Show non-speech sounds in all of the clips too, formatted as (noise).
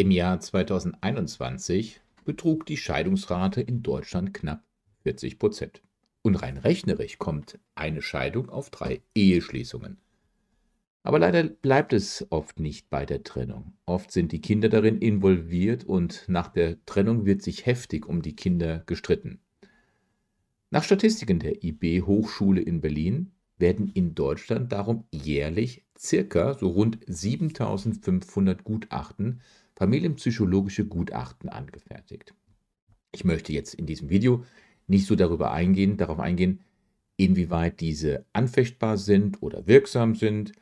Im Jahr 2021 betrug die Scheidungsrate in Deutschland knapp 40 Prozent. Und rein rechnerisch kommt eine Scheidung auf drei Eheschließungen. Aber leider bleibt es oft nicht bei der Trennung. Oft sind die Kinder darin involviert und nach der Trennung wird sich heftig um die Kinder gestritten. Nach Statistiken der IB Hochschule in Berlin werden in Deutschland darum jährlich circa so rund 7500 Gutachten, familienpsychologische Gutachten angefertigt. Ich möchte jetzt in diesem Video nicht so darüber eingehen, darauf eingehen, inwieweit diese anfechtbar sind oder wirksam sind,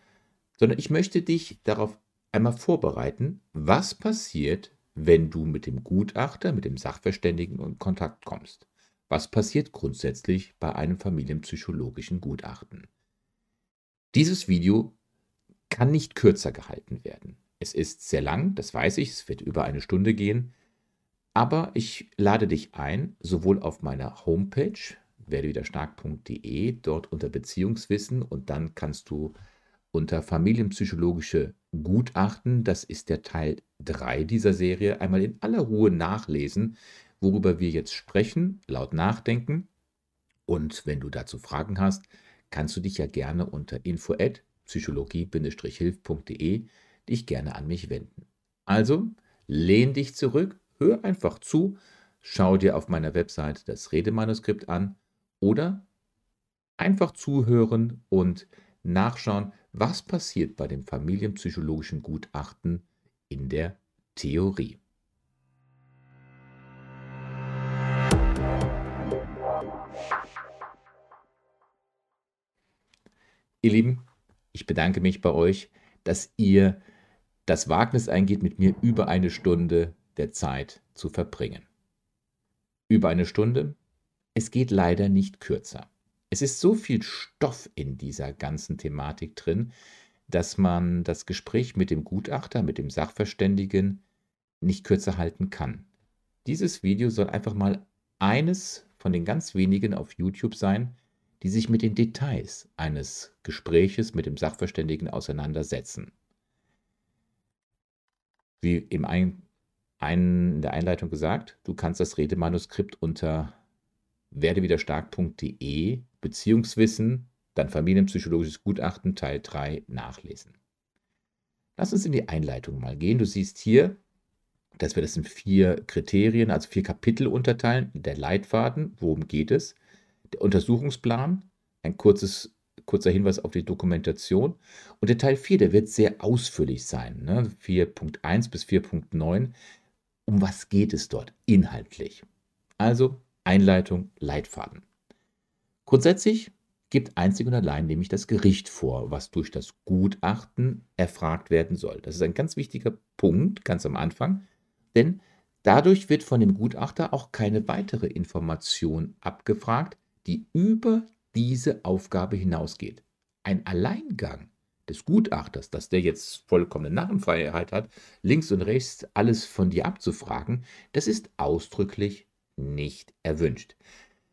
sondern ich möchte dich darauf einmal vorbereiten, was passiert, wenn du mit dem Gutachter, mit dem Sachverständigen in Kontakt kommst. Was passiert grundsätzlich bei einem familienpsychologischen Gutachten? Dieses Video kann nicht kürzer gehalten werden. Es ist sehr lang, das weiß ich, es wird über eine Stunde gehen, aber ich lade dich ein, sowohl auf meiner Homepage werdewiderstark.de, dort unter Beziehungswissen und dann kannst du unter familienpsychologische Gutachten, das ist der Teil 3 dieser Serie, einmal in aller Ruhe nachlesen, worüber wir jetzt sprechen, laut nachdenken. Und wenn du dazu Fragen hast, kannst du dich ja gerne unter info@psychologie-hilf.de dich gerne an mich wenden. Also, lehn dich zurück, hör einfach zu, schau dir auf meiner Website das Redemanuskript an oder einfach zuhören und nachschauen, was passiert bei dem familienpsychologischen Gutachten in der Theorie. Ihr Lieben, ich bedanke mich bei euch, dass ihr das Wagnis eingeht, mit mir über eine Stunde der Zeit zu verbringen. Über eine Stunde? Es geht leider nicht kürzer. Es ist so viel Stoff in dieser ganzen Thematik drin, dass man das Gespräch mit dem Gutachter, mit dem Sachverständigen nicht kürzer halten kann. Dieses Video soll einfach mal eines von den ganz wenigen auf YouTube sein, die sich mit den Details eines Gespräches mit dem Sachverständigen auseinandersetzen. Wie im ein, ein, in der Einleitung gesagt, du kannst das Redemanuskript unter werdewiderstark.de Beziehungswissen, dann familienpsychologisches Gutachten Teil 3 nachlesen. Lass uns in die Einleitung mal gehen. Du siehst hier, dass wir das in vier Kriterien, also vier Kapitel unterteilen. Der Leitfaden, worum geht es? Der Untersuchungsplan, ein kurzes, kurzer Hinweis auf die Dokumentation. Und der Teil 4, der wird sehr ausführlich sein. Ne? 4.1 bis 4.9. Um was geht es dort inhaltlich? Also Einleitung, Leitfaden. Grundsätzlich gibt einzig und allein nämlich das Gericht vor, was durch das Gutachten erfragt werden soll. Das ist ein ganz wichtiger Punkt ganz am Anfang, denn dadurch wird von dem Gutachter auch keine weitere Information abgefragt, die über diese Aufgabe hinausgeht. Ein Alleingang des Gutachters, dass der jetzt vollkommene Narrenfreiheit hat, links und rechts alles von dir abzufragen, das ist ausdrücklich nicht erwünscht.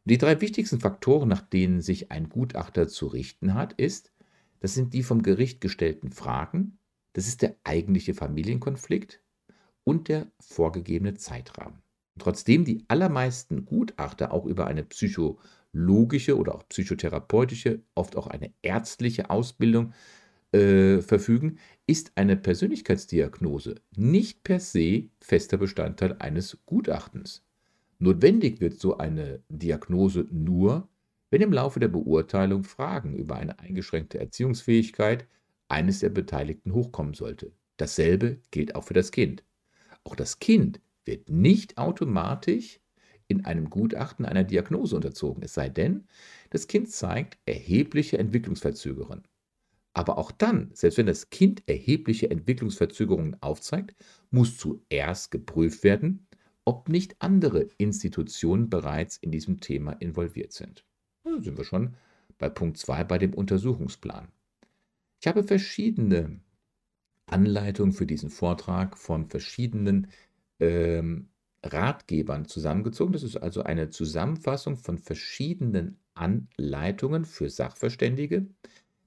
Die drei wichtigsten Faktoren, nach denen sich ein Gutachter zu richten hat, ist, das sind die vom Gericht gestellten Fragen, das ist der eigentliche Familienkonflikt und der vorgegebene Zeitrahmen. Trotzdem die allermeisten Gutachter auch über eine psychologische oder auch psychotherapeutische, oft auch eine ärztliche Ausbildung äh, verfügen, ist eine Persönlichkeitsdiagnose nicht per se fester Bestandteil eines Gutachtens. Notwendig wird so eine Diagnose nur, wenn im Laufe der Beurteilung Fragen über eine eingeschränkte Erziehungsfähigkeit eines der Beteiligten hochkommen sollte. Dasselbe gilt auch für das Kind. Auch das Kind wird nicht automatisch in einem Gutachten einer Diagnose unterzogen, es sei denn, das Kind zeigt erhebliche Entwicklungsverzögerungen. Aber auch dann, selbst wenn das Kind erhebliche Entwicklungsverzögerungen aufzeigt, muss zuerst geprüft werden, ob nicht andere Institutionen bereits in diesem Thema involviert sind. Da sind wir schon bei Punkt 2 bei dem Untersuchungsplan. Ich habe verschiedene Anleitungen für diesen Vortrag von verschiedenen ähm, Ratgebern zusammengezogen. Das ist also eine Zusammenfassung von verschiedenen Anleitungen für Sachverständige,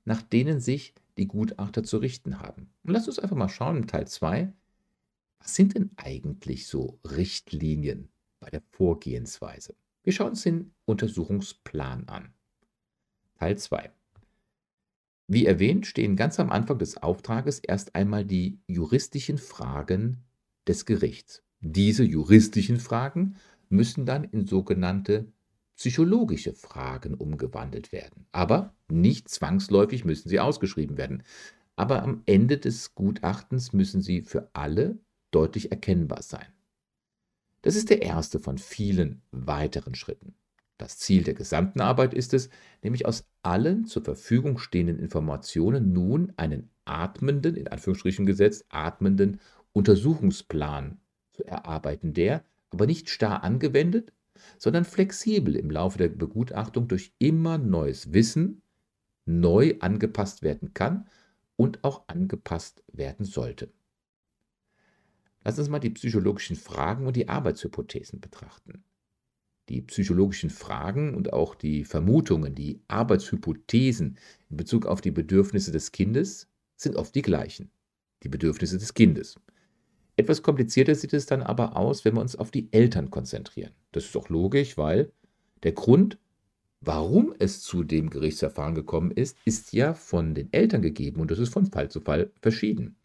nach denen sich die Gutachter zu richten haben. Und lasst uns einfach mal schauen, im Teil 2, Was sind denn eigentlich so Richtlinien bei der Vorgehensweise? Wir schauen uns den Untersuchungsplan an. Teil 2. Wie erwähnt, stehen ganz am Anfang des Auftrages erst einmal die juristischen Fragen des Gerichts. Diese juristischen Fragen müssen dann in sogenannte psychologische Fragen umgewandelt werden. Aber nicht zwangsläufig müssen sie ausgeschrieben werden. Aber am Ende des Gutachtens müssen sie für alle deutlich erkennbar sein. Das ist der erste von vielen weiteren Schritten. Das Ziel der gesamten Arbeit ist es, nämlich aus allen zur Verfügung stehenden Informationen nun einen atmenden, in Anführungsstrichen gesetzt, atmenden Untersuchungsplan zu erarbeiten, der aber nicht starr angewendet, sondern flexibel im Laufe der Begutachtung durch immer neues Wissen neu angepasst werden kann und auch angepasst werden sollte. Lass uns mal die psychologischen Fragen und die Arbeitshypothesen betrachten. Die psychologischen Fragen und auch die Vermutungen, die Arbeitshypothesen in Bezug auf die Bedürfnisse des Kindes sind oft die gleichen. Die Bedürfnisse des Kindes. Etwas komplizierter sieht es dann aber aus, wenn wir uns auf die Eltern konzentrieren. Das ist doch logisch, weil der Grund, warum es zu dem Gerichtsverfahren gekommen ist, ist ja von den Eltern gegeben und das ist von Fall zu Fall verschieden.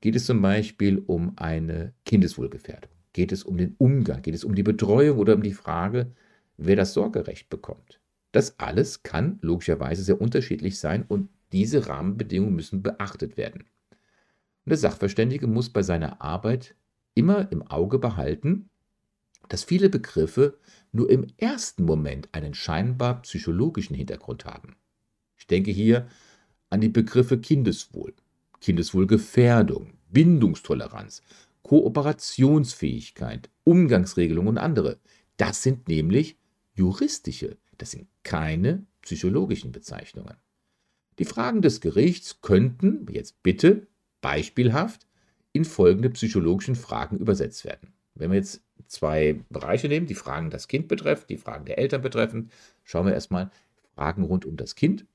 Geht es zum Beispiel um eine Kindeswohlgefährdung? Geht es um den Umgang? Geht es um die Betreuung oder um die Frage, wer das Sorgerecht bekommt? Das alles kann logischerweise sehr unterschiedlich sein und diese Rahmenbedingungen müssen beachtet werden. Und der Sachverständige muss bei seiner Arbeit immer im Auge behalten, dass viele Begriffe nur im ersten Moment einen scheinbar psychologischen Hintergrund haben. Ich denke hier an die Begriffe Kindeswohl, Kindeswohlgefährdung, Bindungstoleranz, Kooperationsfähigkeit, Umgangsregelung und andere. Das sind nämlich juristische, das sind keine psychologischen Bezeichnungen. Die Fragen des Gerichts könnten, jetzt bitte, beispielhaft in folgende psychologischen Fragen übersetzt werden. Wenn wir jetzt zwei Bereiche nehmen, die Fragen das Kind betreffen, die Fragen der Eltern betreffen, schauen wir erstmal Fragen rund um das Kind.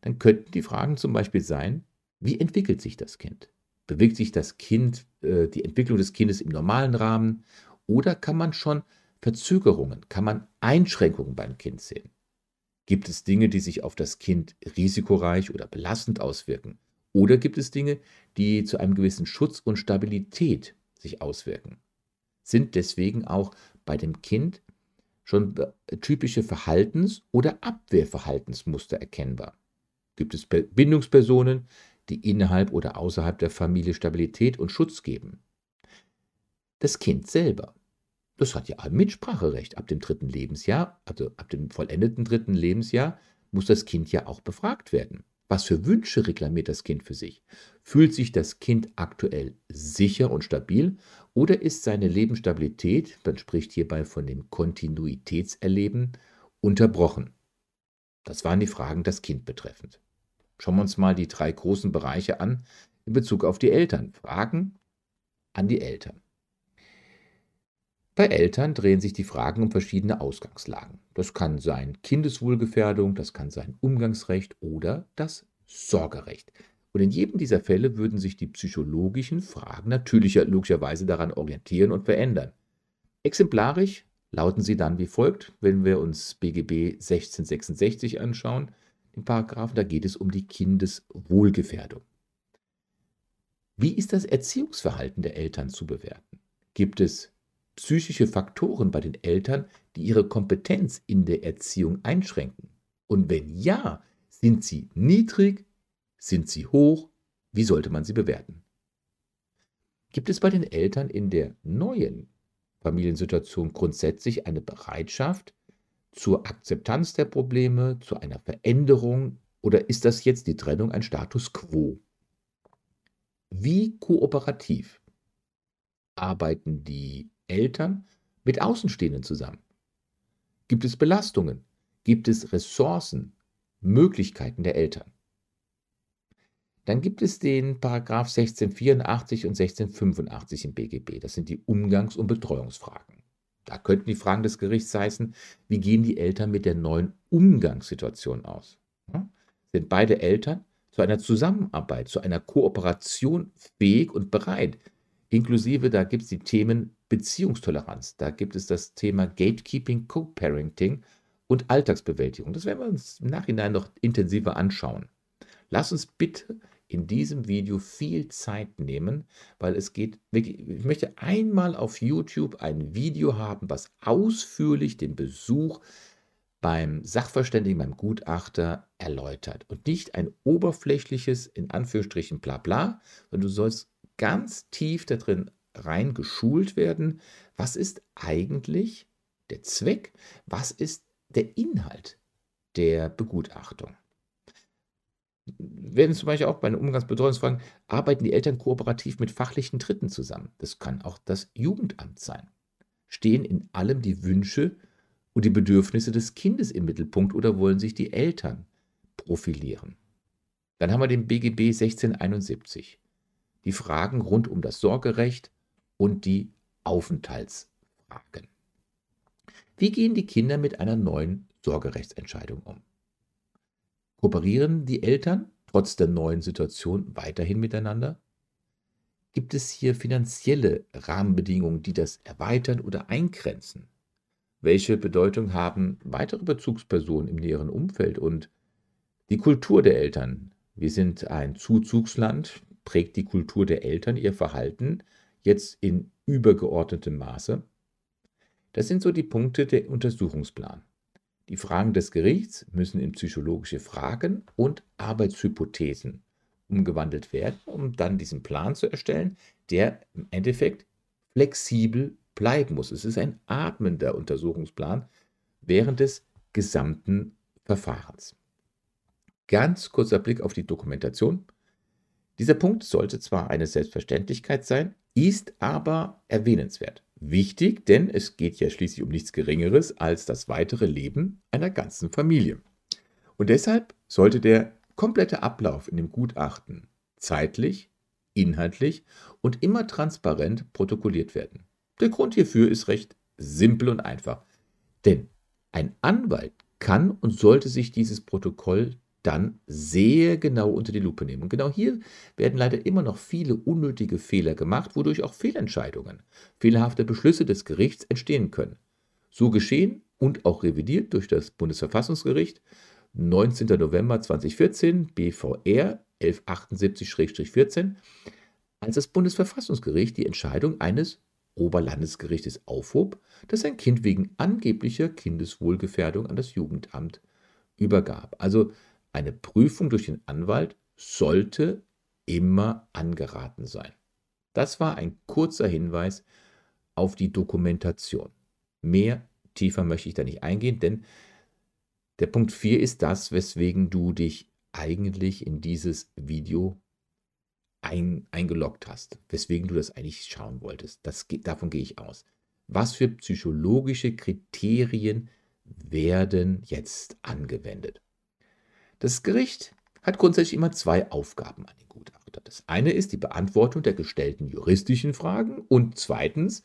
Dann könnten die Fragen zum Beispiel sein, wie entwickelt sich das Kind? Bewegt sich das Kind, äh, die Entwicklung des Kindes im normalen Rahmen? Oder kann man schon Verzögerungen, kann man Einschränkungen beim Kind sehen? Gibt es Dinge, die sich auf das Kind risikoreich oder belastend auswirken? Oder gibt es Dinge, die zu einem gewissen Schutz und Stabilität sich auswirken? Sind deswegen auch bei dem Kind schon typische Verhaltens- oder Abwehrverhaltensmuster erkennbar? Gibt es Bindungspersonen, die innerhalb oder außerhalb der Familie Stabilität und Schutz geben? Das Kind selber, das hat ja ein Mitspracherecht. Ab dem dritten Lebensjahr, also ab dem vollendeten dritten Lebensjahr, muss das Kind ja auch befragt werden. Was für Wünsche reklamiert das Kind für sich? Fühlt sich das Kind aktuell sicher und stabil oder ist seine Lebensstabilität, man spricht hierbei von dem Kontinuitätserleben, unterbrochen? Das waren die Fragen das Kind betreffend. Schauen wir uns mal die drei großen Bereiche an in Bezug auf die Eltern. Fragen an die Eltern. Bei Eltern drehen sich die Fragen um verschiedene Ausgangslagen. Das kann sein Kindeswohlgefährdung, das kann sein Umgangsrecht oder das Sorgerecht. Und in jedem dieser Fälle würden sich die psychologischen Fragen natürlicher, logischerweise daran orientieren und verändern. Exemplarisch lauten sie dann wie folgt, wenn wir uns BGB 1666 anschauen, den Paragraphen, da geht es um die Kindeswohlgefährdung. Wie ist das Erziehungsverhalten der Eltern zu bewerten? Gibt es psychische Faktoren bei den Eltern, die ihre Kompetenz in der Erziehung einschränken? Und wenn ja, sind sie niedrig, sind sie hoch, wie sollte man sie bewerten? Gibt es bei den Eltern in der neuen Familiensituation grundsätzlich eine Bereitschaft zur Akzeptanz der Probleme, zu einer Veränderung oder ist das jetzt die Trennung ein Status quo? Wie kooperativ arbeiten die Eltern mit Außenstehenden zusammen? Gibt es Belastungen? Gibt es Ressourcen, Möglichkeiten der Eltern? Dann gibt es den Paragraph 1684 und 1685 im BGB. Das sind die Umgangs- und Betreuungsfragen. Da könnten die Fragen des Gerichts heißen, wie gehen die Eltern mit der neuen Umgangssituation aus? Ja? Sind beide Eltern zu einer Zusammenarbeit, zu einer Kooperation fähig und bereit? inklusive, da gibt es die Themen Beziehungstoleranz, da gibt es das Thema Gatekeeping, Co-Parenting und Alltagsbewältigung. Das werden wir uns im Nachhinein noch intensiver anschauen. Lass uns bitte in diesem Video viel Zeit nehmen, weil es geht wirklich, ich möchte einmal auf YouTube ein Video haben, was ausführlich den Besuch beim Sachverständigen, beim Gutachter erläutert und nicht ein oberflächliches, in Anführungsstrichen, Blabla, sondern du sollst ganz tief da drin rein geschult werden. Was ist eigentlich der Zweck? Was ist der Inhalt der Begutachtung? werden zum Beispiel auch bei den Umgangsbetreuungsfragen, arbeiten die Eltern kooperativ mit fachlichen Dritten zusammen. Das kann auch das Jugendamt sein. Stehen in allem die Wünsche und die Bedürfnisse des Kindes im Mittelpunkt oder wollen sich die Eltern profilieren? Dann haben wir den BGB 1671. Die Fragen rund um das Sorgerecht und die Aufenthaltsfragen. Wie gehen die Kinder mit einer neuen Sorgerechtsentscheidung um? Kooperieren die Eltern trotz der neuen Situation weiterhin miteinander? Gibt es hier finanzielle Rahmenbedingungen, die das erweitern oder eingrenzen? Welche Bedeutung haben weitere Bezugspersonen im näheren Umfeld und die Kultur der Eltern? Wir sind ein Zuzugsland. Prägt die Kultur der Eltern ihr Verhalten jetzt in übergeordnetem Maße? Das sind so die Punkte der Untersuchungsplan. Die Fragen des Gerichts müssen in psychologische Fragen und Arbeitshypothesen umgewandelt werden, um dann diesen Plan zu erstellen, der im Endeffekt flexibel bleiben muss. Es ist ein atmender Untersuchungsplan während des gesamten Verfahrens. Ganz kurzer Blick auf die Dokumentation. Dieser Punkt sollte zwar eine Selbstverständlichkeit sein, ist aber erwähnenswert. Wichtig, denn es geht ja schließlich um nichts Geringeres als das weitere Leben einer ganzen Familie. Und deshalb sollte der komplette Ablauf in dem Gutachten zeitlich, inhaltlich und immer transparent protokolliert werden. Der Grund hierfür ist recht simpel und einfach. Denn ein Anwalt kann und sollte sich dieses Protokoll dann sehr genau unter die Lupe nehmen. Und genau hier werden leider immer noch viele unnötige Fehler gemacht, wodurch auch Fehlentscheidungen, fehlerhafte Beschlüsse des Gerichts entstehen können. So geschehen und auch revidiert durch das Bundesverfassungsgericht 19. November 2014 BVR 1178-14, als das Bundesverfassungsgericht die Entscheidung eines Oberlandesgerichtes aufhob, das ein Kind wegen angeblicher Kindeswohlgefährdung an das Jugendamt übergab. Also eine Prüfung durch den Anwalt sollte immer angeraten sein. Das war ein kurzer Hinweis auf die Dokumentation. Mehr tiefer möchte ich da nicht eingehen, denn der Punkt 4 ist das, weswegen du dich eigentlich in dieses Video ein, eingeloggt hast, weswegen du das eigentlich schauen wolltest. Das, davon gehe ich aus. Was für psychologische Kriterien werden jetzt angewendet? Das Gericht hat grundsätzlich immer zwei Aufgaben an den Gutachter. Das eine ist die Beantwortung der gestellten juristischen Fragen und zweitens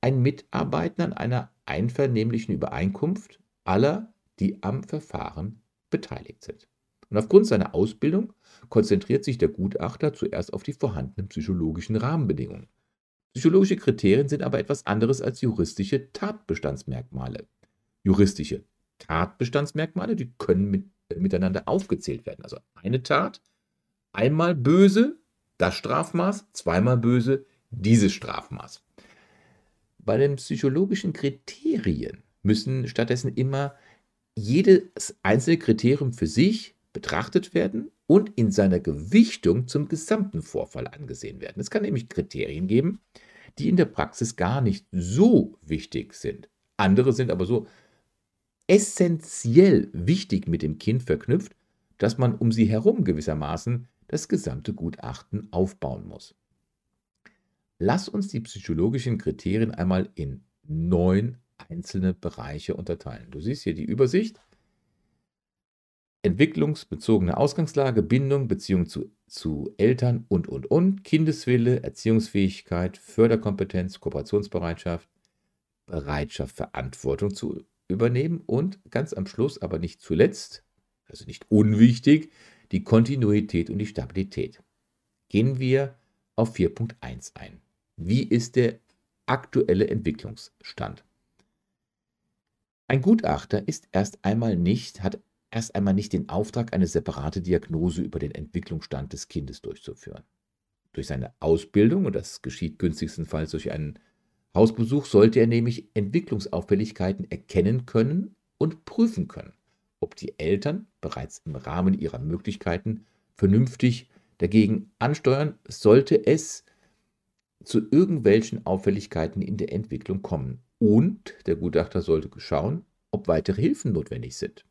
ein Mitarbeiten an einer einvernehmlichen Übereinkunft aller, die am Verfahren beteiligt sind. Und aufgrund seiner Ausbildung konzentriert sich der Gutachter zuerst auf die vorhandenen psychologischen Rahmenbedingungen. Psychologische Kriterien sind aber etwas anderes als juristische Tatbestandsmerkmale. Juristische Tatbestandsmerkmale, die können mit miteinander aufgezählt werden. Also eine Tat, einmal böse, das Strafmaß, zweimal böse, dieses Strafmaß. Bei den psychologischen Kriterien müssen stattdessen immer jedes einzelne Kriterium für sich betrachtet werden und in seiner Gewichtung zum gesamten Vorfall angesehen werden. Es kann nämlich Kriterien geben, die in der Praxis gar nicht so wichtig sind. Andere sind aber so essentiell wichtig mit dem Kind verknüpft, dass man um sie herum gewissermaßen das gesamte Gutachten aufbauen muss. Lass uns die psychologischen Kriterien einmal in neun einzelne Bereiche unterteilen. Du siehst hier die Übersicht. Entwicklungsbezogene Ausgangslage, Bindung, Beziehung zu, zu Eltern und, und, und, Kindeswille, Erziehungsfähigkeit, Förderkompetenz, Kooperationsbereitschaft, Bereitschaft, Verantwortung zu übernehmen und ganz am Schluss, aber nicht zuletzt, also nicht unwichtig, die Kontinuität und die Stabilität. Gehen wir auf 4.1 ein. Wie ist der aktuelle Entwicklungsstand? Ein Gutachter ist erst einmal nicht, hat erst einmal nicht den Auftrag, eine separate Diagnose über den Entwicklungsstand des Kindes durchzuführen. Durch seine Ausbildung, und das geschieht günstigstenfalls durch einen Hausbesuch, sollte er nämlich Entwicklungsauffälligkeiten erkennen können und prüfen können, ob die Eltern bereits im Rahmen ihrer Möglichkeiten vernünftig dagegen ansteuern, sollte es zu irgendwelchen Auffälligkeiten in der Entwicklung kommen. Und der Gutachter sollte schauen, ob weitere Hilfen notwendig sind.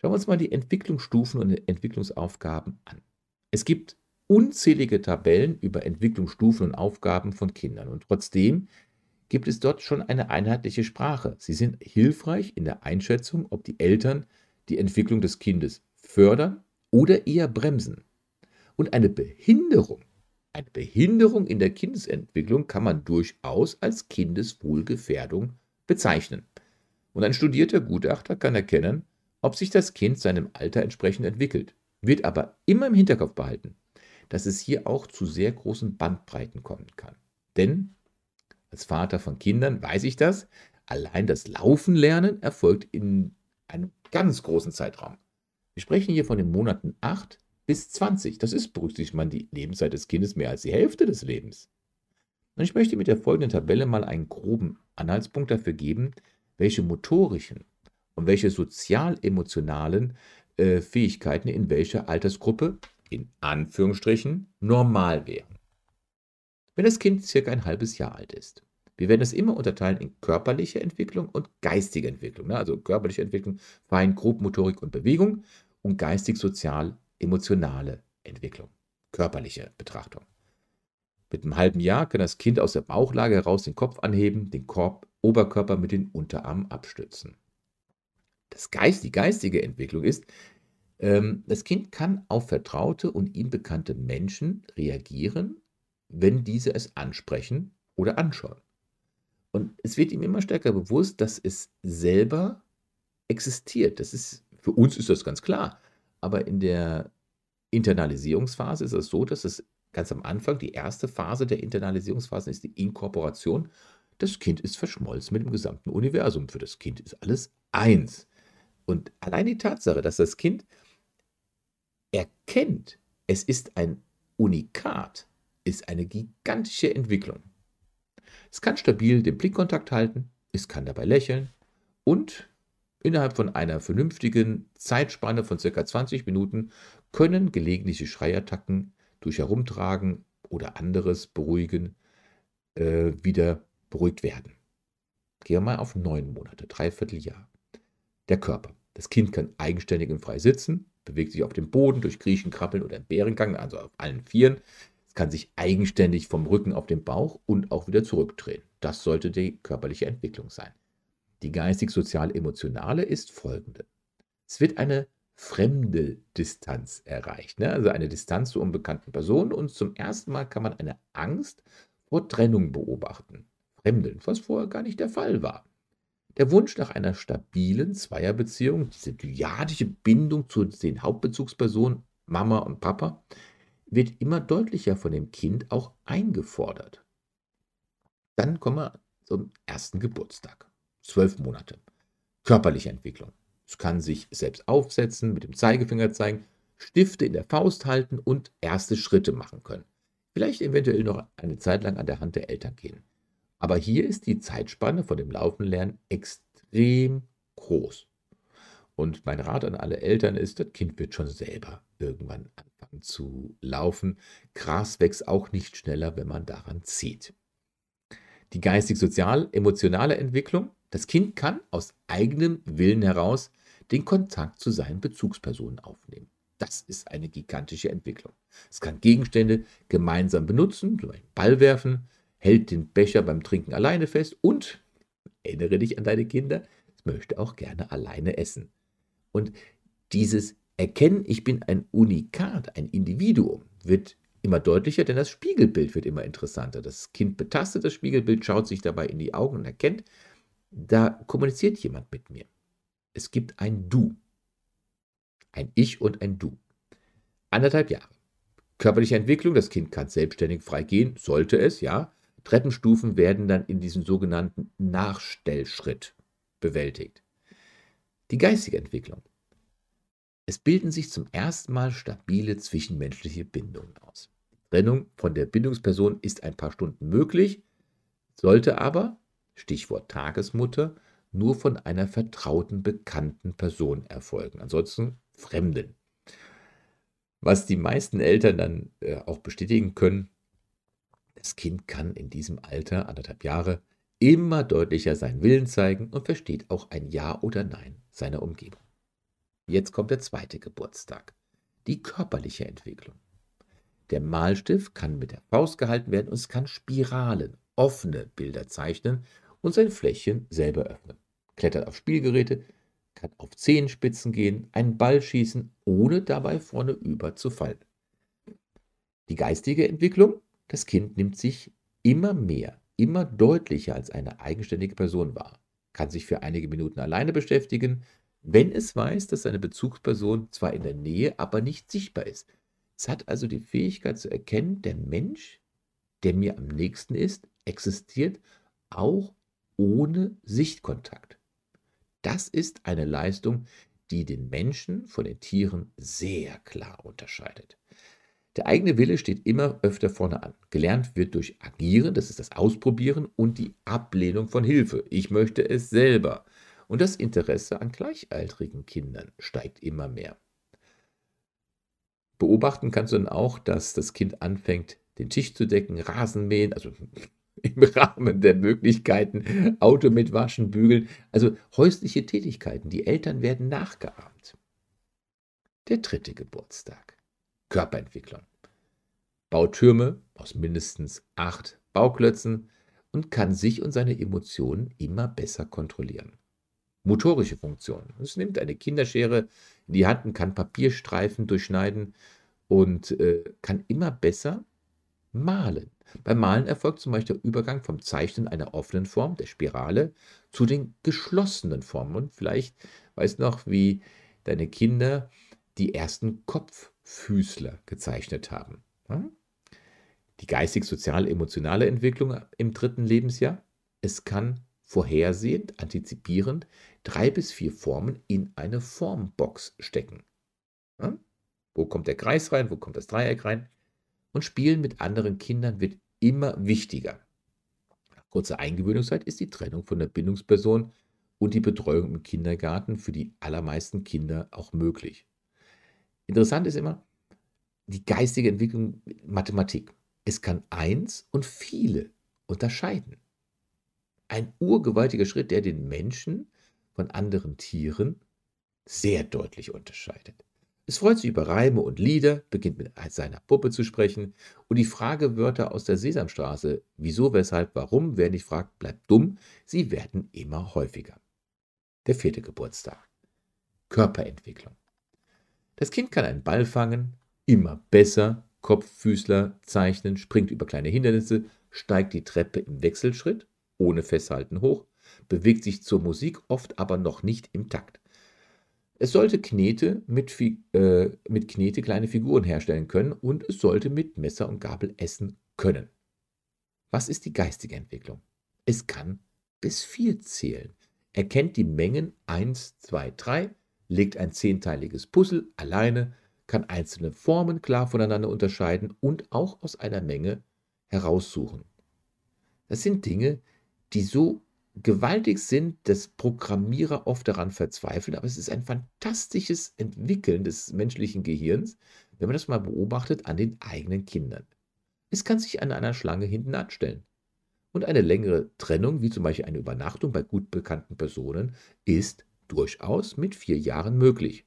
Schauen wir uns mal die Entwicklungsstufen und Entwicklungsaufgaben an. Es gibt unzählige Tabellen über Entwicklungsstufen und Aufgaben von Kindern und trotzdem gibt es dort schon eine einheitliche Sprache. Sie sind hilfreich in der Einschätzung, ob die Eltern die Entwicklung des Kindes fördern oder eher bremsen. Und eine Behinderung, eine Behinderung in der Kindesentwicklung kann man durchaus als Kindeswohlgefährdung bezeichnen. Und ein studierter Gutachter kann erkennen, ob sich das Kind seinem Alter entsprechend entwickelt, wird aber immer im Hinterkopf behalten, dass es hier auch zu sehr großen Bandbreiten kommen kann. Denn als Vater von Kindern weiß ich das, allein das Laufen lernen erfolgt in einem ganz großen Zeitraum. Wir sprechen hier von den Monaten 8 bis 20. Das ist, berücksichtigt man die Lebenszeit des Kindes, mehr als die Hälfte des Lebens. Und ich möchte mit der folgenden Tabelle mal einen groben Anhaltspunkt dafür geben, welche motorischen und welche sozial-emotionalen äh, Fähigkeiten in welcher Altersgruppe in Anführungsstrichen normal wären. Wenn das Kind circa ein halbes Jahr alt ist. Wir werden es immer unterteilen in körperliche Entwicklung und geistige Entwicklung. Ne? Also körperliche Entwicklung, Fein, Grobmotorik und Bewegung und geistig-sozial-emotionale Entwicklung, körperliche Betrachtung. Mit einem halben Jahr kann das Kind aus der Bauchlage heraus den Kopf anheben, den Korb, Oberkörper mit den Unterarmen abstützen. Das Geist, die geistige Entwicklung ist, das Kind kann auf vertraute und ihm bekannte Menschen reagieren, wenn diese es ansprechen oder anschauen. Und es wird ihm immer stärker bewusst, dass es selber existiert. Das ist, für uns ist das ganz klar. Aber in der Internalisierungsphase ist es so, dass es ganz am Anfang, die erste Phase der Internalisierungsphase ist die Inkorporation. Das Kind ist verschmolzen mit dem gesamten Universum. Für das Kind ist alles eins. Und allein die Tatsache, dass das Kind erkennt, es ist ein Unikat, ist eine gigantische Entwicklung. Es kann stabil den Blickkontakt halten, es kann dabei lächeln und innerhalb von einer vernünftigen Zeitspanne von ca. 20 Minuten können gelegentliche Schreiattacken durch Herumtragen oder anderes beruhigen äh, wieder beruhigt werden. Gehen wir mal auf neun Monate, dreiviertel Jahr. Der Körper. Das Kind kann eigenständig und frei sitzen, bewegt sich auf dem Boden durch Kriechen, Krabbeln oder Bärengang, also auf allen Vieren. Es kann sich eigenständig vom Rücken auf den Bauch und auch wieder zurückdrehen. Das sollte die körperliche Entwicklung sein. Die geistig-sozial-emotionale ist folgende. Es wird eine fremde Distanz erreicht, ne? also eine Distanz zu unbekannten Personen und zum ersten Mal kann man eine Angst vor Trennung beobachten. Fremdeln, was vorher gar nicht der Fall war. Der Wunsch nach einer stabilen Zweierbeziehung, diese dyadische Bindung zu den Hauptbezugspersonen Mama und Papa, wird immer deutlicher von dem Kind auch eingefordert. Dann kommen wir zum ersten Geburtstag. Zwölf Monate. Körperliche Entwicklung. Es kann sich selbst aufsetzen, mit dem Zeigefinger zeigen, Stifte in der Faust halten und erste Schritte machen können. Vielleicht eventuell noch eine Zeit lang an der Hand der Eltern gehen. Aber hier ist die Zeitspanne von dem Laufenlernen extrem groß. Und mein Rat an alle Eltern ist, das Kind wird schon selber irgendwann anfangen zu laufen. Gras wächst auch nicht schneller, wenn man daran zieht. Die geistig-sozial-emotionale Entwicklung. Das Kind kann aus eigenem Willen heraus den Kontakt zu seinen Bezugspersonen aufnehmen. Das ist eine gigantische Entwicklung. Es kann Gegenstände gemeinsam benutzen, zum Beispiel Ball werfen, hält den Becher beim Trinken alleine fest und, erinnere dich an deine Kinder, möchte auch gerne alleine essen. Und dieses Erkennen, ich bin ein Unikat, ein Individuum, wird immer deutlicher, denn das Spiegelbild wird immer interessanter. Das Kind betastet das Spiegelbild, schaut sich dabei in die Augen und erkennt, da kommuniziert jemand mit mir. Es gibt ein Du. Ein Ich und ein Du. Anderthalb Jahre. Körperliche Entwicklung, das Kind kann selbstständig frei gehen, sollte es, ja. Treppenstufen werden dann in diesem sogenannten Nachstellschritt bewältigt. Die geistige Entwicklung. Es bilden sich zum ersten Mal stabile zwischenmenschliche Bindungen aus. Trennung von der Bindungsperson ist ein paar Stunden möglich, sollte aber, Stichwort Tagesmutter, nur von einer vertrauten, bekannten Person erfolgen, ansonsten Fremden. Was die meisten Eltern dann äh, auch bestätigen können, das Kind kann in diesem Alter, anderthalb Jahre, immer deutlicher seinen Willen zeigen und versteht auch ein Ja oder Nein seiner Umgebung. Jetzt kommt der zweite Geburtstag, die körperliche Entwicklung. Der Malstift kann mit der Faust gehalten werden und es kann Spiralen, offene Bilder zeichnen und sein Fläschchen selber öffnen. Klettert auf Spielgeräte, kann auf Zehenspitzen gehen, einen Ball schießen, ohne dabei vorne über zu fallen. Die geistige Entwicklung, das Kind nimmt sich immer mehr, immer deutlicher als eine eigenständige Person wahr, kann sich für einige Minuten alleine beschäftigen, wenn es weiß, dass seine Bezugsperson zwar in der Nähe, aber nicht sichtbar ist. Es hat also die Fähigkeit zu erkennen, der Mensch, der mir am nächsten ist, existiert auch ohne Sichtkontakt. Das ist eine Leistung, die den Menschen von den Tieren sehr klar unterscheidet. Der eigene Wille steht immer öfter vorne an. Gelernt wird durch Agieren, das ist das Ausprobieren und die Ablehnung von Hilfe. Ich möchte es selber. Und das Interesse an gleichaltrigen Kindern steigt immer mehr. Beobachten kannst du dann auch, dass das Kind anfängt, den Tisch zu decken, Rasen mähen, also (laughs) im Rahmen der Möglichkeiten, Auto mit Waschen, Bügeln, also häusliche Tätigkeiten. Die Eltern werden nachgeahmt. Der dritte Geburtstag. Körperentwicklung. Baut Türme aus mindestens acht Bauklötzen und kann sich und seine Emotionen immer besser kontrollieren. Motorische Funktion. Es nimmt eine Kinderschere in die Hand und kann Papierstreifen durchschneiden und äh, kann immer besser malen. Beim Malen erfolgt zum Beispiel der Übergang vom Zeichnen einer offenen Form, der Spirale, zu den geschlossenen Formen. Und vielleicht weißt du noch, wie deine Kinder die ersten Kopffüßler gezeichnet haben. Die geistig-sozial-emotionale Entwicklung im dritten Lebensjahr. Es kann vorhersehend, antizipierend drei bis vier Formen in eine Formbox stecken. Wo kommt der Kreis rein? Wo kommt das Dreieck rein? Und Spielen mit anderen Kindern wird immer wichtiger. Nach kurzer Eingewöhnungszeit ist die Trennung von der Bindungsperson und die Betreuung im Kindergarten für die allermeisten Kinder auch möglich. Interessant ist immer die geistige Entwicklung Mathematik. Es kann eins und viele unterscheiden. Ein urgewaltiger Schritt, der den Menschen von anderen Tieren sehr deutlich unterscheidet. Es freut sich über Reime und Lieder, beginnt mit seiner Puppe zu sprechen und die Fragewörter aus der Sesamstraße, wieso, weshalb, warum, wer nicht fragt, bleibt dumm, sie werden immer häufiger. Der vierte Geburtstag. Körperentwicklung. Das Kind kann einen Ball fangen, immer besser, Kopffüßler zeichnen, springt über kleine Hindernisse, steigt die Treppe im Wechselschritt, ohne Festhalten hoch, bewegt sich zur Musik, oft aber noch nicht im Takt. Es sollte Knete mit, äh, mit Knete kleine Figuren herstellen können und es sollte mit Messer und Gabel essen können. Was ist die geistige Entwicklung? Es kann bis vier zählen, erkennt die Mengen 1, 2, 3, legt ein zehnteiliges Puzzle alleine, kann einzelne Formen klar voneinander unterscheiden und auch aus einer Menge heraussuchen. Das sind Dinge, die so gewaltig sind, dass Programmierer oft daran verzweifeln, aber es ist ein fantastisches Entwickeln des menschlichen Gehirns, wenn man das mal beobachtet an den eigenen Kindern. Es kann sich an einer Schlange hinten anstellen. Und eine längere Trennung, wie zum Beispiel eine Übernachtung bei gut bekannten Personen, ist durchaus mit vier Jahren möglich.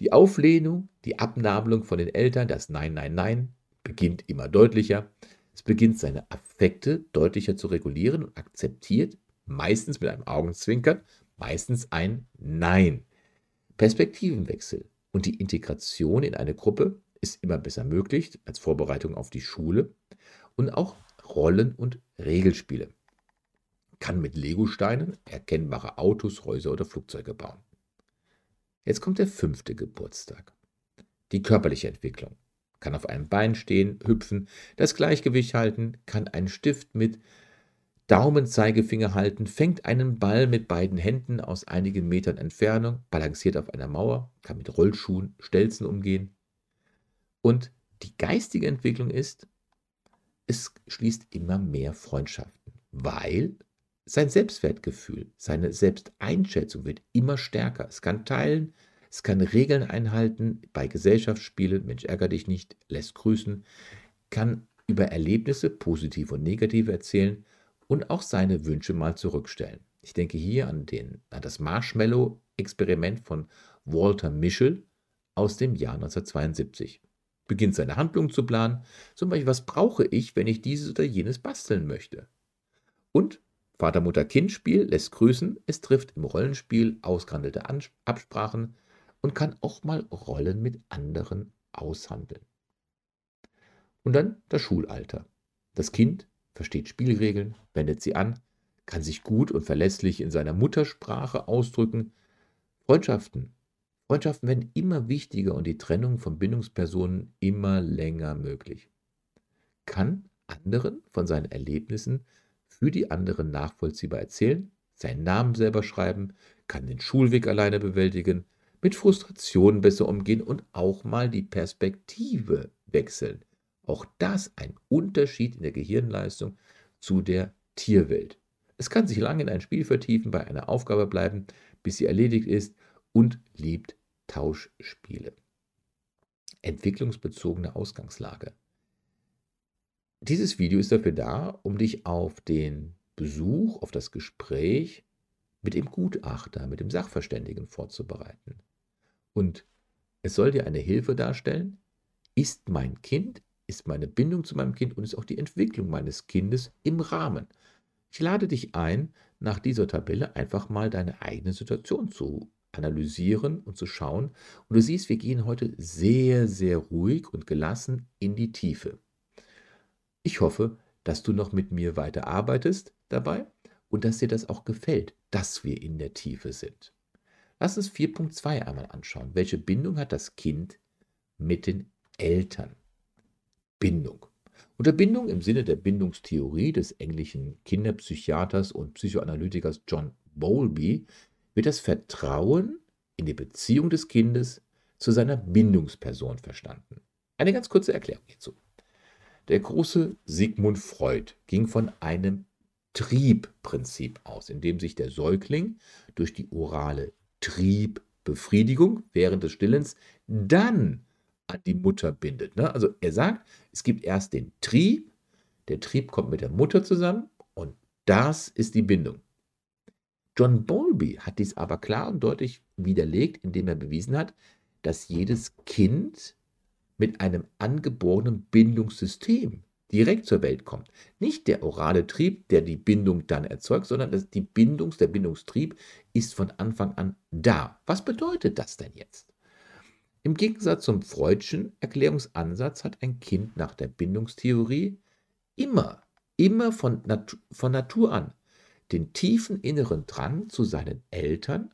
Die Auflehnung, die Abnabelung von den Eltern, das Nein, Nein, Nein, beginnt immer deutlicher. Es beginnt seine Affekte deutlicher zu regulieren und akzeptiert, meistens mit einem Augenzwinkern, meistens ein Nein. Perspektivenwechsel und die Integration in eine Gruppe ist immer besser möglich als Vorbereitung auf die Schule und auch Rollen- und Regelspiele. Kann mit Legosteinen erkennbare Autos, Häuser oder Flugzeuge bauen. Jetzt kommt der fünfte Geburtstag. Die körperliche Entwicklung. kann auf einem Bein stehen, hüpfen, das Gleichgewicht halten, kann einen Stift mit Daumenzeigefinger halten, fängt einen Ball mit beiden Händen aus einigen Metern Entfernung, balanciert auf einer Mauer, kann mit Rollschuhen, Stelzen umgehen. Und die geistige Entwicklung ist, es schließt immer mehr Freundschaften, weil sein Selbstwertgefühl, seine Selbsteinschätzung wird immer stärker. Es kann teilen, es kann Regeln einhalten bei Gesellschaftsspielen, Mensch ärger dich nicht, lässt grüßen, kann über Erlebnisse, positive und negative erzählen und auch seine Wünsche mal zurückstellen. Ich denke hier an, den, an das Marshmallow-Experiment von Walter Mischel aus dem Jahr 1972. Beginnt seine Handlung zu planen, zum Beispiel, was brauche ich, wenn ich dieses oder jenes basteln möchte? Und Vater-Mutter-Kind-Spiel lässt grüßen, es trifft im Rollenspiel ausgehandelte Absprachen und kann auch mal Rollen mit anderen aushandeln. Und dann das Schulalter. Das Kind versteht Spielregeln, wendet sie an, kann sich gut und verlässlich in seiner Muttersprache ausdrücken. Freundschaften. Freundschaften werden immer wichtiger und die Trennung von Bindungspersonen immer länger möglich. Kann anderen von seinen Erlebnissen für die anderen nachvollziehbar erzählen, seinen Namen selber schreiben, kann den Schulweg alleine bewältigen, mit Frustrationen besser umgehen und auch mal die Perspektive wechseln. Auch das ein Unterschied in der Gehirnleistung zu der Tierwelt. Es kann sich lange in ein Spiel vertiefen, bei einer Aufgabe bleiben, bis sie erledigt ist und liebt Tauschspiele. Entwicklungsbezogene Ausgangslage. Dieses Video ist dafür da, um dich auf den Besuch, auf das Gespräch mit dem Gutachter, mit dem Sachverständigen vorzubereiten. Und es soll dir eine Hilfe darstellen, ist mein Kind ist meine Bindung zu meinem Kind und ist auch die Entwicklung meines Kindes im Rahmen. Ich lade dich ein, nach dieser Tabelle einfach mal deine eigene Situation zu analysieren und zu schauen. Und du siehst, wir gehen heute sehr, sehr ruhig und gelassen in die Tiefe. Ich hoffe, dass du noch mit mir weiter arbeitest dabei und dass dir das auch gefällt, dass wir in der Tiefe sind. Lass uns 4.2 einmal anschauen. Welche Bindung hat das Kind mit den Eltern? Bindung. Unter Bindung im Sinne der Bindungstheorie des englischen Kinderpsychiaters und Psychoanalytikers John Bowlby wird das Vertrauen in die Beziehung des Kindes zu seiner Bindungsperson verstanden. Eine ganz kurze Erklärung hierzu. Der große Sigmund Freud ging von einem Triebprinzip aus, in dem sich der Säugling durch die orale Triebbefriedigung während des Stillens dann an die Mutter bindet. Ne? Also er sagt, es gibt erst den Trieb, der Trieb kommt mit der Mutter zusammen und das ist die Bindung. John Bowlby hat dies aber klar und deutlich widerlegt, indem er bewiesen hat, dass jedes Kind mit einem angeborenen Bindungssystem direkt zur Welt kommt. Nicht der orale Trieb, der die Bindung dann erzeugt, sondern das, die Bindungs, der Bindungstrieb ist von Anfang an da. Was bedeutet das denn jetzt? Im Gegensatz zum Freudschen Erklärungsansatz hat ein Kind nach der Bindungstheorie immer, immer von, Nat von Natur an den tiefen inneren Drang zu seinen Eltern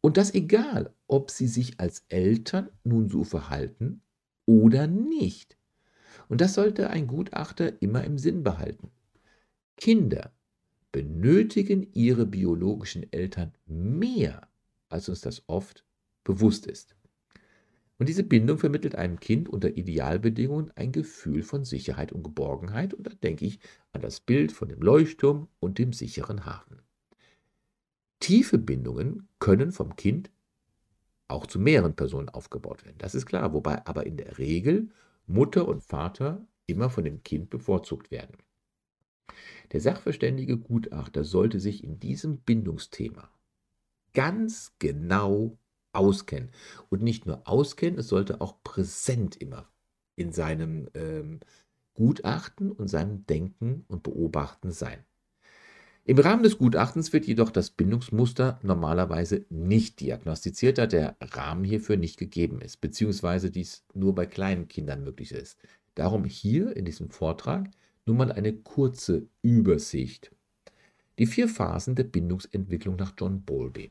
und das egal, ob sie sich als Eltern nun so verhalten oder nicht. Und das sollte ein Gutachter immer im Sinn behalten. Kinder benötigen ihre biologischen Eltern mehr, als uns das oft bewusst ist. Und diese Bindung vermittelt einem Kind unter Idealbedingungen ein Gefühl von Sicherheit und Geborgenheit. Und da denke ich an das Bild von dem Leuchtturm und dem sicheren Hafen. Tiefe Bindungen können vom Kind auch zu mehreren Personen aufgebaut werden. Das ist klar, wobei aber in der Regel Mutter und Vater immer von dem Kind bevorzugt werden. Der sachverständige Gutachter sollte sich in diesem Bindungsthema ganz genau auskennen. Und nicht nur auskennen, es sollte auch präsent immer in seinem ähm, Gutachten und seinem Denken und Beobachten sein. Im Rahmen des Gutachtens wird jedoch das Bindungsmuster normalerweise nicht diagnostiziert, da der Rahmen hierfür nicht gegeben ist, beziehungsweise dies nur bei kleinen Kindern möglich ist. Darum hier in diesem Vortrag nur mal eine kurze Übersicht. Die vier Phasen der Bindungsentwicklung nach John Bowlby.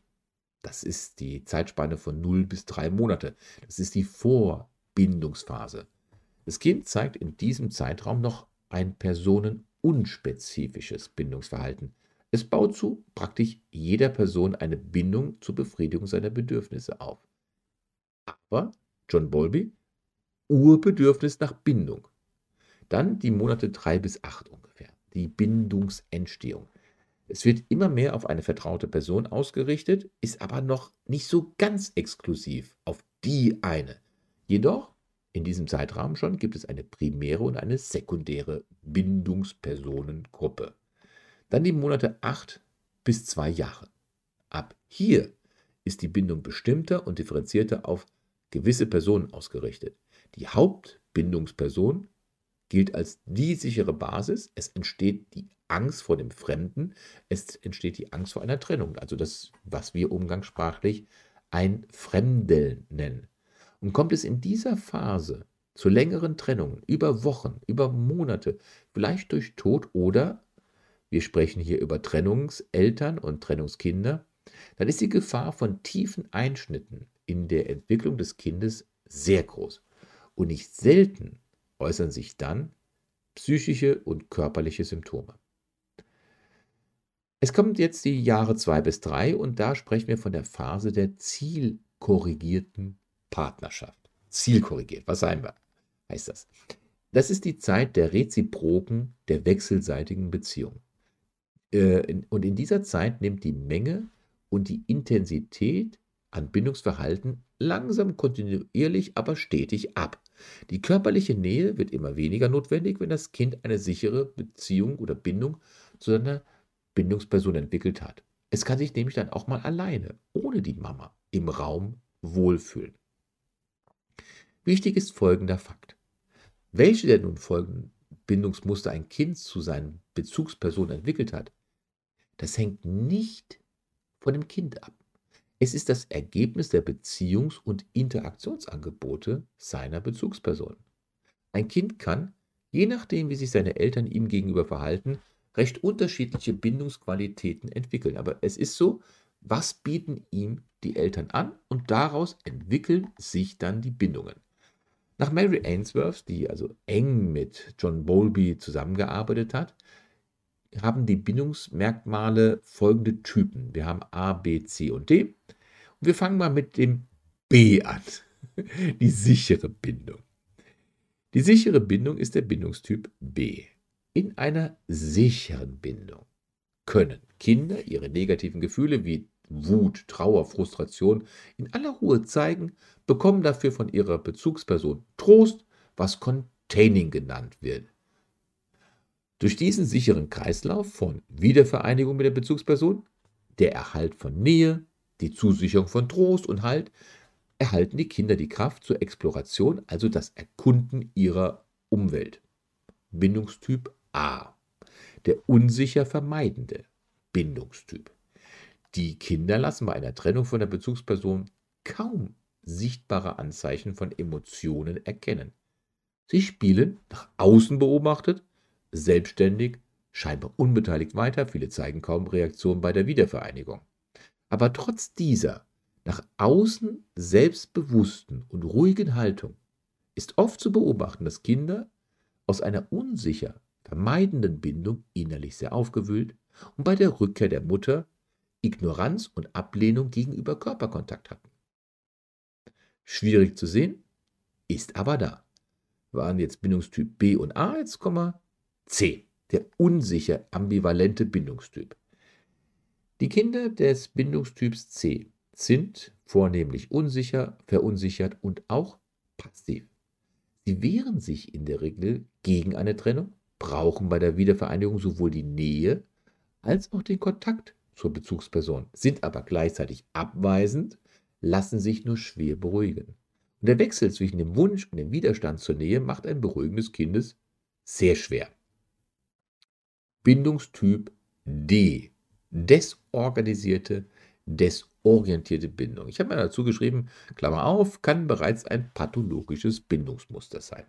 Das ist die Zeitspanne von 0 bis 3 Monate. Das ist die Vorbindungsphase. Das Kind zeigt in diesem Zeitraum noch ein personenunspezifisches Bindungsverhalten. Es baut zu praktisch jeder Person eine Bindung zur Befriedigung seiner Bedürfnisse auf. Aber John Bowlby, Urbedürfnis nach Bindung. Dann die Monate drei bis acht ungefähr, die Bindungsentstehung. Es wird immer mehr auf eine vertraute Person ausgerichtet, ist aber noch nicht so ganz exklusiv auf die eine. Jedoch, in diesem Zeitrahmen schon, gibt es eine primäre und eine sekundäre Bindungspersonengruppe. Dann die Monate 8 bis 2 Jahre. Ab hier ist die Bindung bestimmter und differenzierter auf gewisse Personen ausgerichtet. Die Hauptbindungsperson gilt als die sichere Basis. Es entsteht die Angst vor dem Fremden, es entsteht die Angst vor einer Trennung, also das, was wir umgangssprachlich ein Fremdeln nennen. Und kommt es in dieser Phase zu längeren Trennungen, über Wochen, über Monate, vielleicht durch Tod oder, wir sprechen hier über Trennungseltern und Trennungskinder, dann ist die Gefahr von tiefen Einschnitten in der Entwicklung des Kindes sehr groß. Und nicht selten äußern sich dann psychische und körperliche Symptome. Es kommt jetzt die Jahre zwei bis drei und da sprechen wir von der Phase der zielkorrigierten Partnerschaft. Zielkorrigiert, was sein wir? Heißt das? Das ist die Zeit der reziproken, der wechselseitigen Beziehung. Äh, und in dieser Zeit nimmt die Menge und die Intensität an Bindungsverhalten langsam, kontinuierlich, aber stetig ab. Die körperliche Nähe wird immer weniger notwendig, wenn das Kind eine sichere Beziehung oder Bindung zu seiner Bindungsperson entwickelt hat. Es kann sich nämlich dann auch mal alleine, ohne die Mama, im Raum wohlfühlen. Wichtig ist folgender Fakt. Welche der nun folgenden Bindungsmuster ein Kind zu seinen Bezugspersonen entwickelt hat, das hängt nicht von dem Kind ab. Es ist das Ergebnis der Beziehungs- und Interaktionsangebote seiner Bezugsperson. Ein Kind kann, je nachdem, wie sich seine Eltern ihm gegenüber verhalten, recht unterschiedliche Bindungsqualitäten entwickeln. Aber es ist so, was bieten ihm die Eltern an und daraus entwickeln sich dann die Bindungen. Nach Mary Ainsworth, die also eng mit John Bowlby zusammengearbeitet hat, haben die Bindungsmerkmale folgende Typen. Wir haben A, B, C und D. Und wir fangen mal mit dem B an. (laughs) Die sichere Bindung. Die sichere Bindung ist der Bindungstyp B. In einer sicheren Bindung können Kinder ihre negativen Gefühle wie Wut, Trauer, Frustration in aller Ruhe zeigen, bekommen dafür von ihrer Bezugsperson Trost, was Containing genannt wird. Durch diesen sicheren Kreislauf von Wiedervereinigung mit der Bezugsperson, der Erhalt von Nähe, die Zusicherung von Trost und Halt, erhalten die Kinder die Kraft zur Exploration, also das Erkunden ihrer Umwelt. Bindungstyp A. Der unsicher vermeidende Bindungstyp. Die Kinder lassen bei einer Trennung von der Bezugsperson kaum sichtbare Anzeichen von Emotionen erkennen. Sie spielen, nach außen beobachtet, selbstständig, scheinbar unbeteiligt weiter, viele zeigen kaum Reaktion bei der Wiedervereinigung. Aber trotz dieser nach außen selbstbewussten und ruhigen Haltung ist oft zu beobachten, dass Kinder aus einer unsicher vermeidenden Bindung innerlich sehr aufgewühlt und bei der Rückkehr der Mutter Ignoranz und Ablehnung gegenüber Körperkontakt hatten. Schwierig zu sehen, ist aber da. Waren jetzt Bindungstyp B und A, jetzt kommen wir C, der unsicher ambivalente Bindungstyp. Die Kinder des Bindungstyps C sind vornehmlich unsicher, verunsichert und auch passiv. Sie wehren sich in der Regel gegen eine Trennung, brauchen bei der Wiedervereinigung sowohl die Nähe als auch den Kontakt zur Bezugsperson, sind aber gleichzeitig abweisend, lassen sich nur schwer beruhigen. Und der Wechsel zwischen dem Wunsch und dem Widerstand zur Nähe macht ein Beruhigen des Kindes sehr schwer. Bindungstyp D. Desorganisierte, desorientierte Bindung. Ich habe mir dazu geschrieben, Klammer auf, kann bereits ein pathologisches Bindungsmuster sein.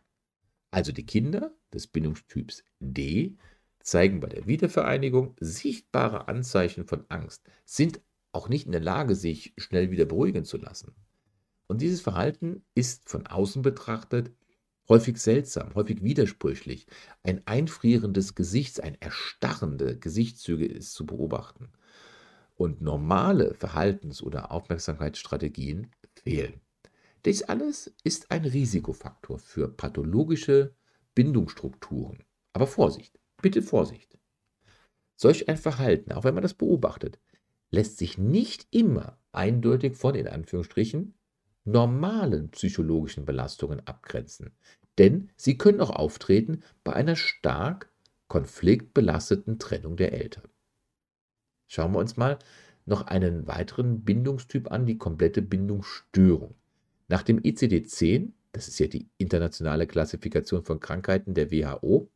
Also die Kinder des Bindungstyps D zeigen bei der Wiedervereinigung sichtbare Anzeichen von Angst, sind auch nicht in der Lage, sich schnell wieder beruhigen zu lassen. Und dieses Verhalten ist von außen betrachtet häufig seltsam, häufig widersprüchlich. Ein Einfrieren des Gesichts, ein erstarrende Gesichtszüge ist zu beobachten. Und normale Verhaltens- oder Aufmerksamkeitsstrategien fehlen. Dies alles ist ein Risikofaktor für pathologische Bindungsstrukturen. Aber Vorsicht, bitte Vorsicht. Solch ein Verhalten, auch wenn man das beobachtet, lässt sich nicht immer eindeutig von, in Anführungsstrichen, normalen psychologischen Belastungen abgrenzen. Denn sie können auch auftreten bei einer stark konfliktbelasteten Trennung der Eltern. Schauen wir uns mal noch einen weiteren Bindungstyp an, die komplette Bindungsstörung. Nach dem ICD-10, das ist ja die internationale Klassifikation von Krankheiten der WHO,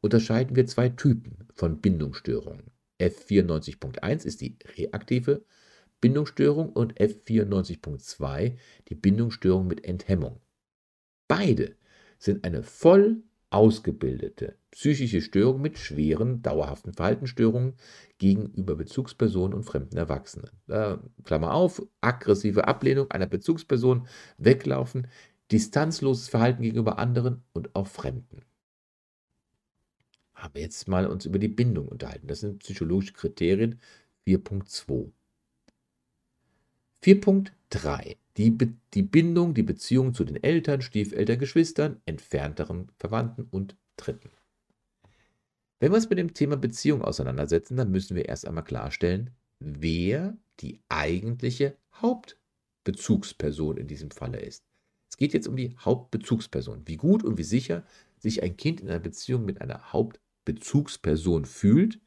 unterscheiden wir zwei Typen von Bindungsstörungen. F94.1 ist die reaktive Bindungsstörung und F94.2 die Bindungsstörung mit Enthemmung. Beide sind eine voll ausgebildete psychische Störung mit schweren, dauerhaften Verhaltensstörungen gegenüber Bezugspersonen und fremden Erwachsenen. Äh, Klammer auf, aggressive Ablehnung einer Bezugsperson, Weglaufen, distanzloses Verhalten gegenüber anderen und auch Fremden. Haben wir jetzt mal uns über die Bindung unterhalten. Das sind psychologische Kriterien 4.2. 4.3 die, die Bindung, die Beziehung zu den Eltern, Stiefeltern, Geschwistern, entfernteren Verwandten und Dritten. Wenn wir uns mit dem Thema Beziehung auseinandersetzen, dann müssen wir erst einmal klarstellen, wer die eigentliche Hauptbezugsperson in diesem Falle ist. Es geht jetzt um die Hauptbezugsperson. Wie gut und wie sicher sich ein Kind in einer Beziehung mit einer Hauptbezugsperson fühlt,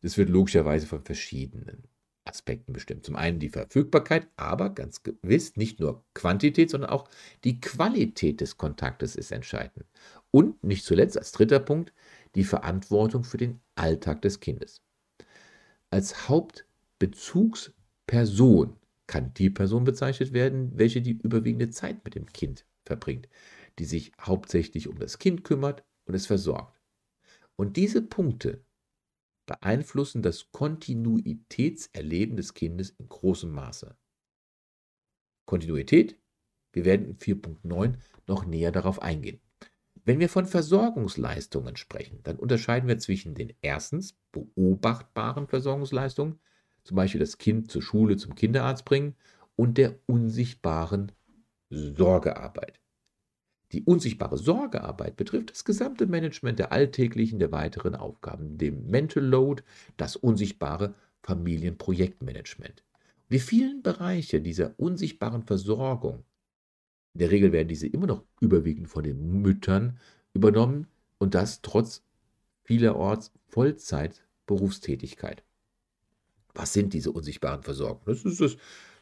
das wird logischerweise von verschiedenen Aspekten bestimmt. Zum einen die Verfügbarkeit, aber ganz gewiss nicht nur Quantität, sondern auch die Qualität des Kontaktes ist entscheidend. Und nicht zuletzt als dritter Punkt die Verantwortung für den Alltag des Kindes. Als Hauptbezugsperson kann die Person bezeichnet werden, welche die überwiegende Zeit mit dem Kind verbringt, die sich hauptsächlich um das Kind kümmert und es versorgt. Und diese Punkte beeinflussen das Kontinuitätserleben des Kindes in großem Maße. Kontinuität, wir werden in 4.9 noch näher darauf eingehen. Wenn wir von Versorgungsleistungen sprechen, dann unterscheiden wir zwischen den erstens beobachtbaren Versorgungsleistungen, zum Beispiel das Kind zur Schule, zum Kinderarzt bringen, und der unsichtbaren Sorgearbeit. Die unsichtbare Sorgearbeit betrifft das gesamte Management der alltäglichen, der weiteren Aufgaben, dem Mental Load, das unsichtbare Familienprojektmanagement. Die vielen Bereiche dieser unsichtbaren Versorgung, in der Regel werden diese immer noch überwiegend von den Müttern übernommen und das trotz vielerorts Vollzeit-Berufstätigkeit. Was sind diese unsichtbaren Versorgungen? Das ist es.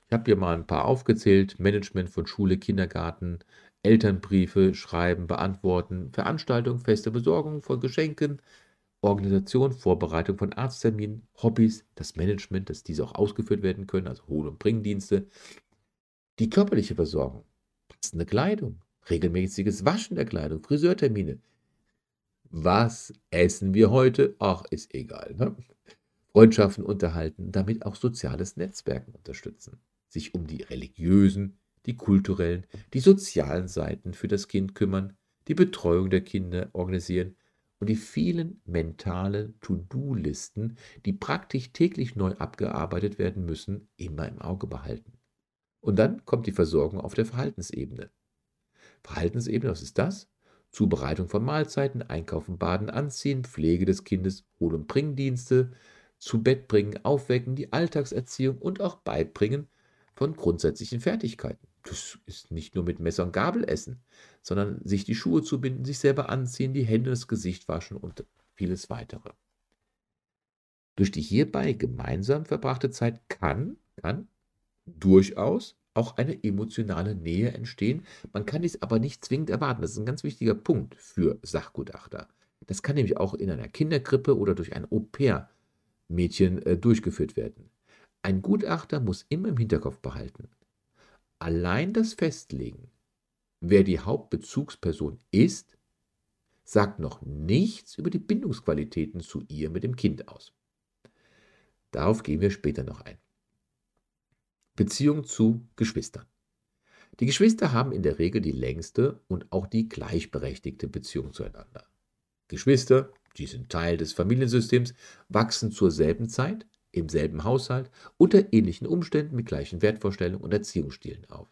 Ich habe hier mal ein paar aufgezählt: Management von Schule, Kindergarten, Elternbriefe schreiben, beantworten, Veranstaltungen, feste Besorgung von Geschenken, Organisation, Vorbereitung von Arztterminen, Hobbys, das Management, dass diese auch ausgeführt werden können, also Hol- und Bringdienste, die körperliche Versorgung, passende Kleidung, regelmäßiges Waschen der Kleidung, Friseurtermine. Was essen wir heute? Ach, ist egal. Ne? Freundschaften unterhalten, damit auch soziales Netzwerken unterstützen, sich um die religiösen, die kulturellen, die sozialen Seiten für das Kind kümmern, die Betreuung der Kinder organisieren und die vielen mentalen To-Do-Listen, die praktisch täglich neu abgearbeitet werden müssen, immer im Auge behalten. Und dann kommt die Versorgung auf der Verhaltensebene. Verhaltensebene, was ist das? Zubereitung von Mahlzeiten, Einkaufen, Baden, Anziehen, Pflege des Kindes, Hol- und Bringdienste, zu Bett bringen, aufwecken, die Alltagserziehung und auch Beibringen von grundsätzlichen Fertigkeiten. Das ist nicht nur mit Messer und Gabel essen, sondern sich die Schuhe zubinden, sich selber anziehen, die Hände, das Gesicht waschen und vieles weitere. Durch die hierbei gemeinsam verbrachte Zeit kann, kann durchaus auch eine emotionale Nähe entstehen. Man kann dies aber nicht zwingend erwarten. Das ist ein ganz wichtiger Punkt für Sachgutachter. Das kann nämlich auch in einer Kinderkrippe oder durch ein Au-pair-Mädchen äh, durchgeführt werden. Ein Gutachter muss immer im Hinterkopf behalten, Allein das Festlegen, wer die Hauptbezugsperson ist, sagt noch nichts über die Bindungsqualitäten zu ihr mit dem Kind aus. Darauf gehen wir später noch ein. Beziehung zu Geschwistern. Die Geschwister haben in der Regel die längste und auch die gleichberechtigte Beziehung zueinander. Geschwister, die sind Teil des Familiensystems, wachsen zur selben Zeit, im selben Haushalt, unter ähnlichen Umständen mit gleichen Wertvorstellungen und Erziehungsstilen auf.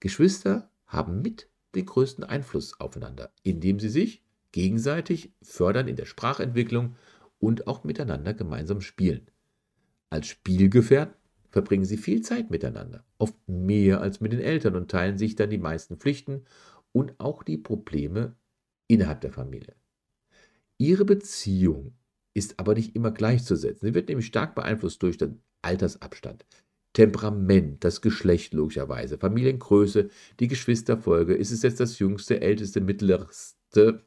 Geschwister haben mit den größten Einfluss aufeinander, indem sie sich gegenseitig fördern in der Sprachentwicklung und auch miteinander gemeinsam spielen. Als Spielgefährten verbringen sie viel Zeit miteinander, oft mehr als mit den Eltern und teilen sich dann die meisten Pflichten und auch die Probleme innerhalb der Familie. Ihre Beziehung ist aber nicht immer gleichzusetzen. Sie wird nämlich stark beeinflusst durch den Altersabstand, Temperament, das Geschlecht logischerweise, Familiengröße, die Geschwisterfolge. Ist es jetzt das jüngste, älteste, mittlerste?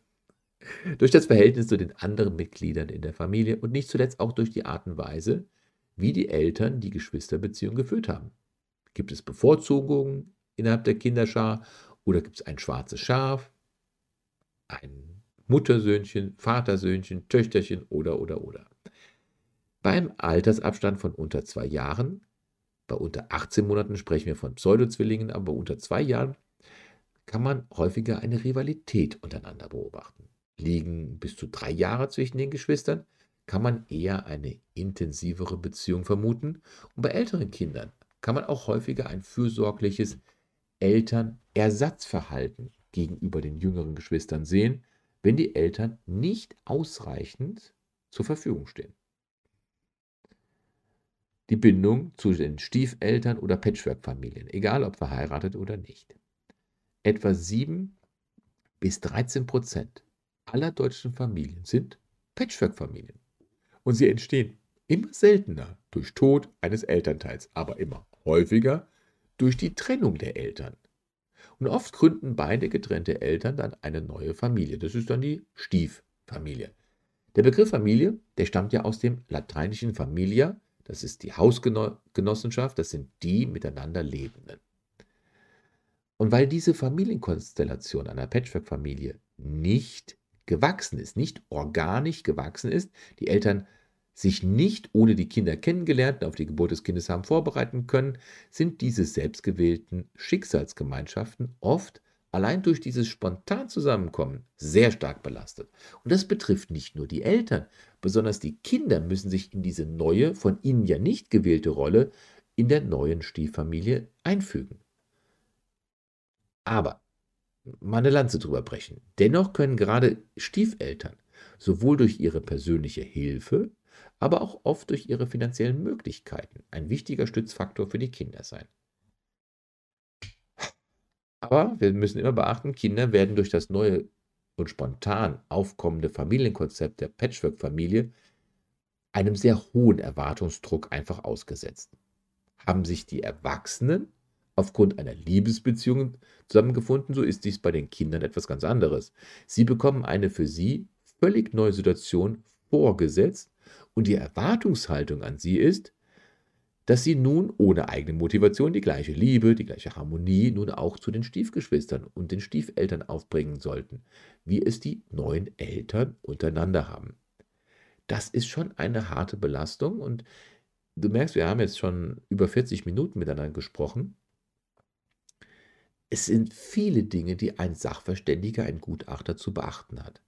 Durch das Verhältnis zu den anderen Mitgliedern in der Familie und nicht zuletzt auch durch die Art und Weise, wie die Eltern die Geschwisterbeziehung geführt haben. Gibt es Bevorzugungen innerhalb der Kinderschar oder gibt es ein schwarzes Schaf, ein Muttersöhnchen, Vatersöhnchen, Töchterchen oder oder oder. Beim Altersabstand von unter zwei Jahren, bei unter 18 Monaten sprechen wir von Pseudozwillingen, aber unter zwei Jahren kann man häufiger eine Rivalität untereinander beobachten. Liegen bis zu drei Jahre zwischen den Geschwistern, kann man eher eine intensivere Beziehung vermuten. Und bei älteren Kindern kann man auch häufiger ein fürsorgliches Elternersatzverhalten gegenüber den jüngeren Geschwistern sehen, wenn die Eltern nicht ausreichend zur Verfügung stehen. Die Bindung zu den Stiefeltern oder Patchwork-Familien, egal ob verheiratet oder nicht. Etwa 7 bis 13 Prozent aller deutschen Familien sind Patchwork-Familien. Und sie entstehen immer seltener durch Tod eines Elternteils, aber immer häufiger durch die Trennung der Eltern. Und oft gründen beide getrennte Eltern dann eine neue Familie. Das ist dann die Stieffamilie. Der Begriff Familie, der stammt ja aus dem lateinischen Familia, das ist die Hausgenossenschaft, das sind die miteinander Lebenden. Und weil diese Familienkonstellation einer Patchwork-Familie nicht gewachsen ist, nicht organisch gewachsen ist, die Eltern sich nicht ohne die Kinder kennengelernt und auf die Geburt des Kindes haben vorbereiten können, sind diese selbstgewählten Schicksalsgemeinschaften oft allein durch dieses spontan Zusammenkommen sehr stark belastet. Und das betrifft nicht nur die Eltern, besonders die Kinder müssen sich in diese neue, von ihnen ja nicht gewählte Rolle in der neuen Stieffamilie einfügen. Aber mal eine Lanze drüber brechen. Dennoch können gerade Stiefeltern sowohl durch ihre persönliche Hilfe aber auch oft durch ihre finanziellen Möglichkeiten ein wichtiger Stützfaktor für die Kinder sein. Aber wir müssen immer beachten, Kinder werden durch das neue und spontan aufkommende Familienkonzept der Patchwork-Familie einem sehr hohen Erwartungsdruck einfach ausgesetzt. Haben sich die Erwachsenen aufgrund einer Liebesbeziehung zusammengefunden, so ist dies bei den Kindern etwas ganz anderes. Sie bekommen eine für sie völlig neue Situation vorgesetzt und die Erwartungshaltung an sie ist, dass sie nun ohne eigene Motivation die gleiche Liebe, die gleiche Harmonie nun auch zu den Stiefgeschwistern und den Stiefeltern aufbringen sollten, wie es die neuen Eltern untereinander haben. Das ist schon eine harte Belastung und du merkst, wir haben jetzt schon über 40 Minuten miteinander gesprochen. Es sind viele Dinge, die ein Sachverständiger, ein Gutachter zu beachten hat.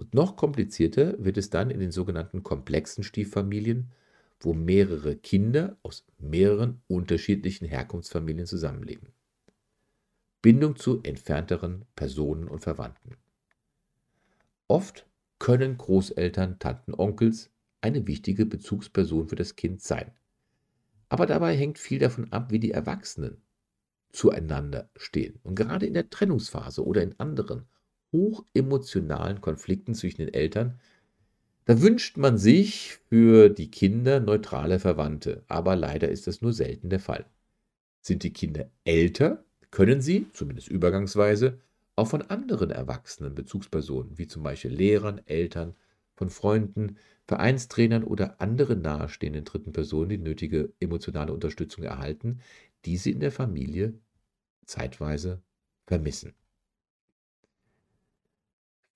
Und noch komplizierter wird es dann in den sogenannten komplexen Stieffamilien, wo mehrere Kinder aus mehreren unterschiedlichen Herkunftsfamilien zusammenleben. Bindung zu entfernteren Personen und Verwandten. Oft können Großeltern, Tanten, Onkels eine wichtige Bezugsperson für das Kind sein. Aber dabei hängt viel davon ab, wie die Erwachsenen zueinander stehen. Und gerade in der Trennungsphase oder in anderen hochemotionalen Konflikten zwischen den Eltern, da wünscht man sich für die Kinder neutrale Verwandte, aber leider ist das nur selten der Fall. Sind die Kinder älter, können sie, zumindest übergangsweise, auch von anderen erwachsenen Bezugspersonen, wie zum Beispiel Lehrern, Eltern, von Freunden, Vereinstrainern oder anderen nahestehenden dritten Personen die nötige emotionale Unterstützung erhalten, die sie in der Familie zeitweise vermissen.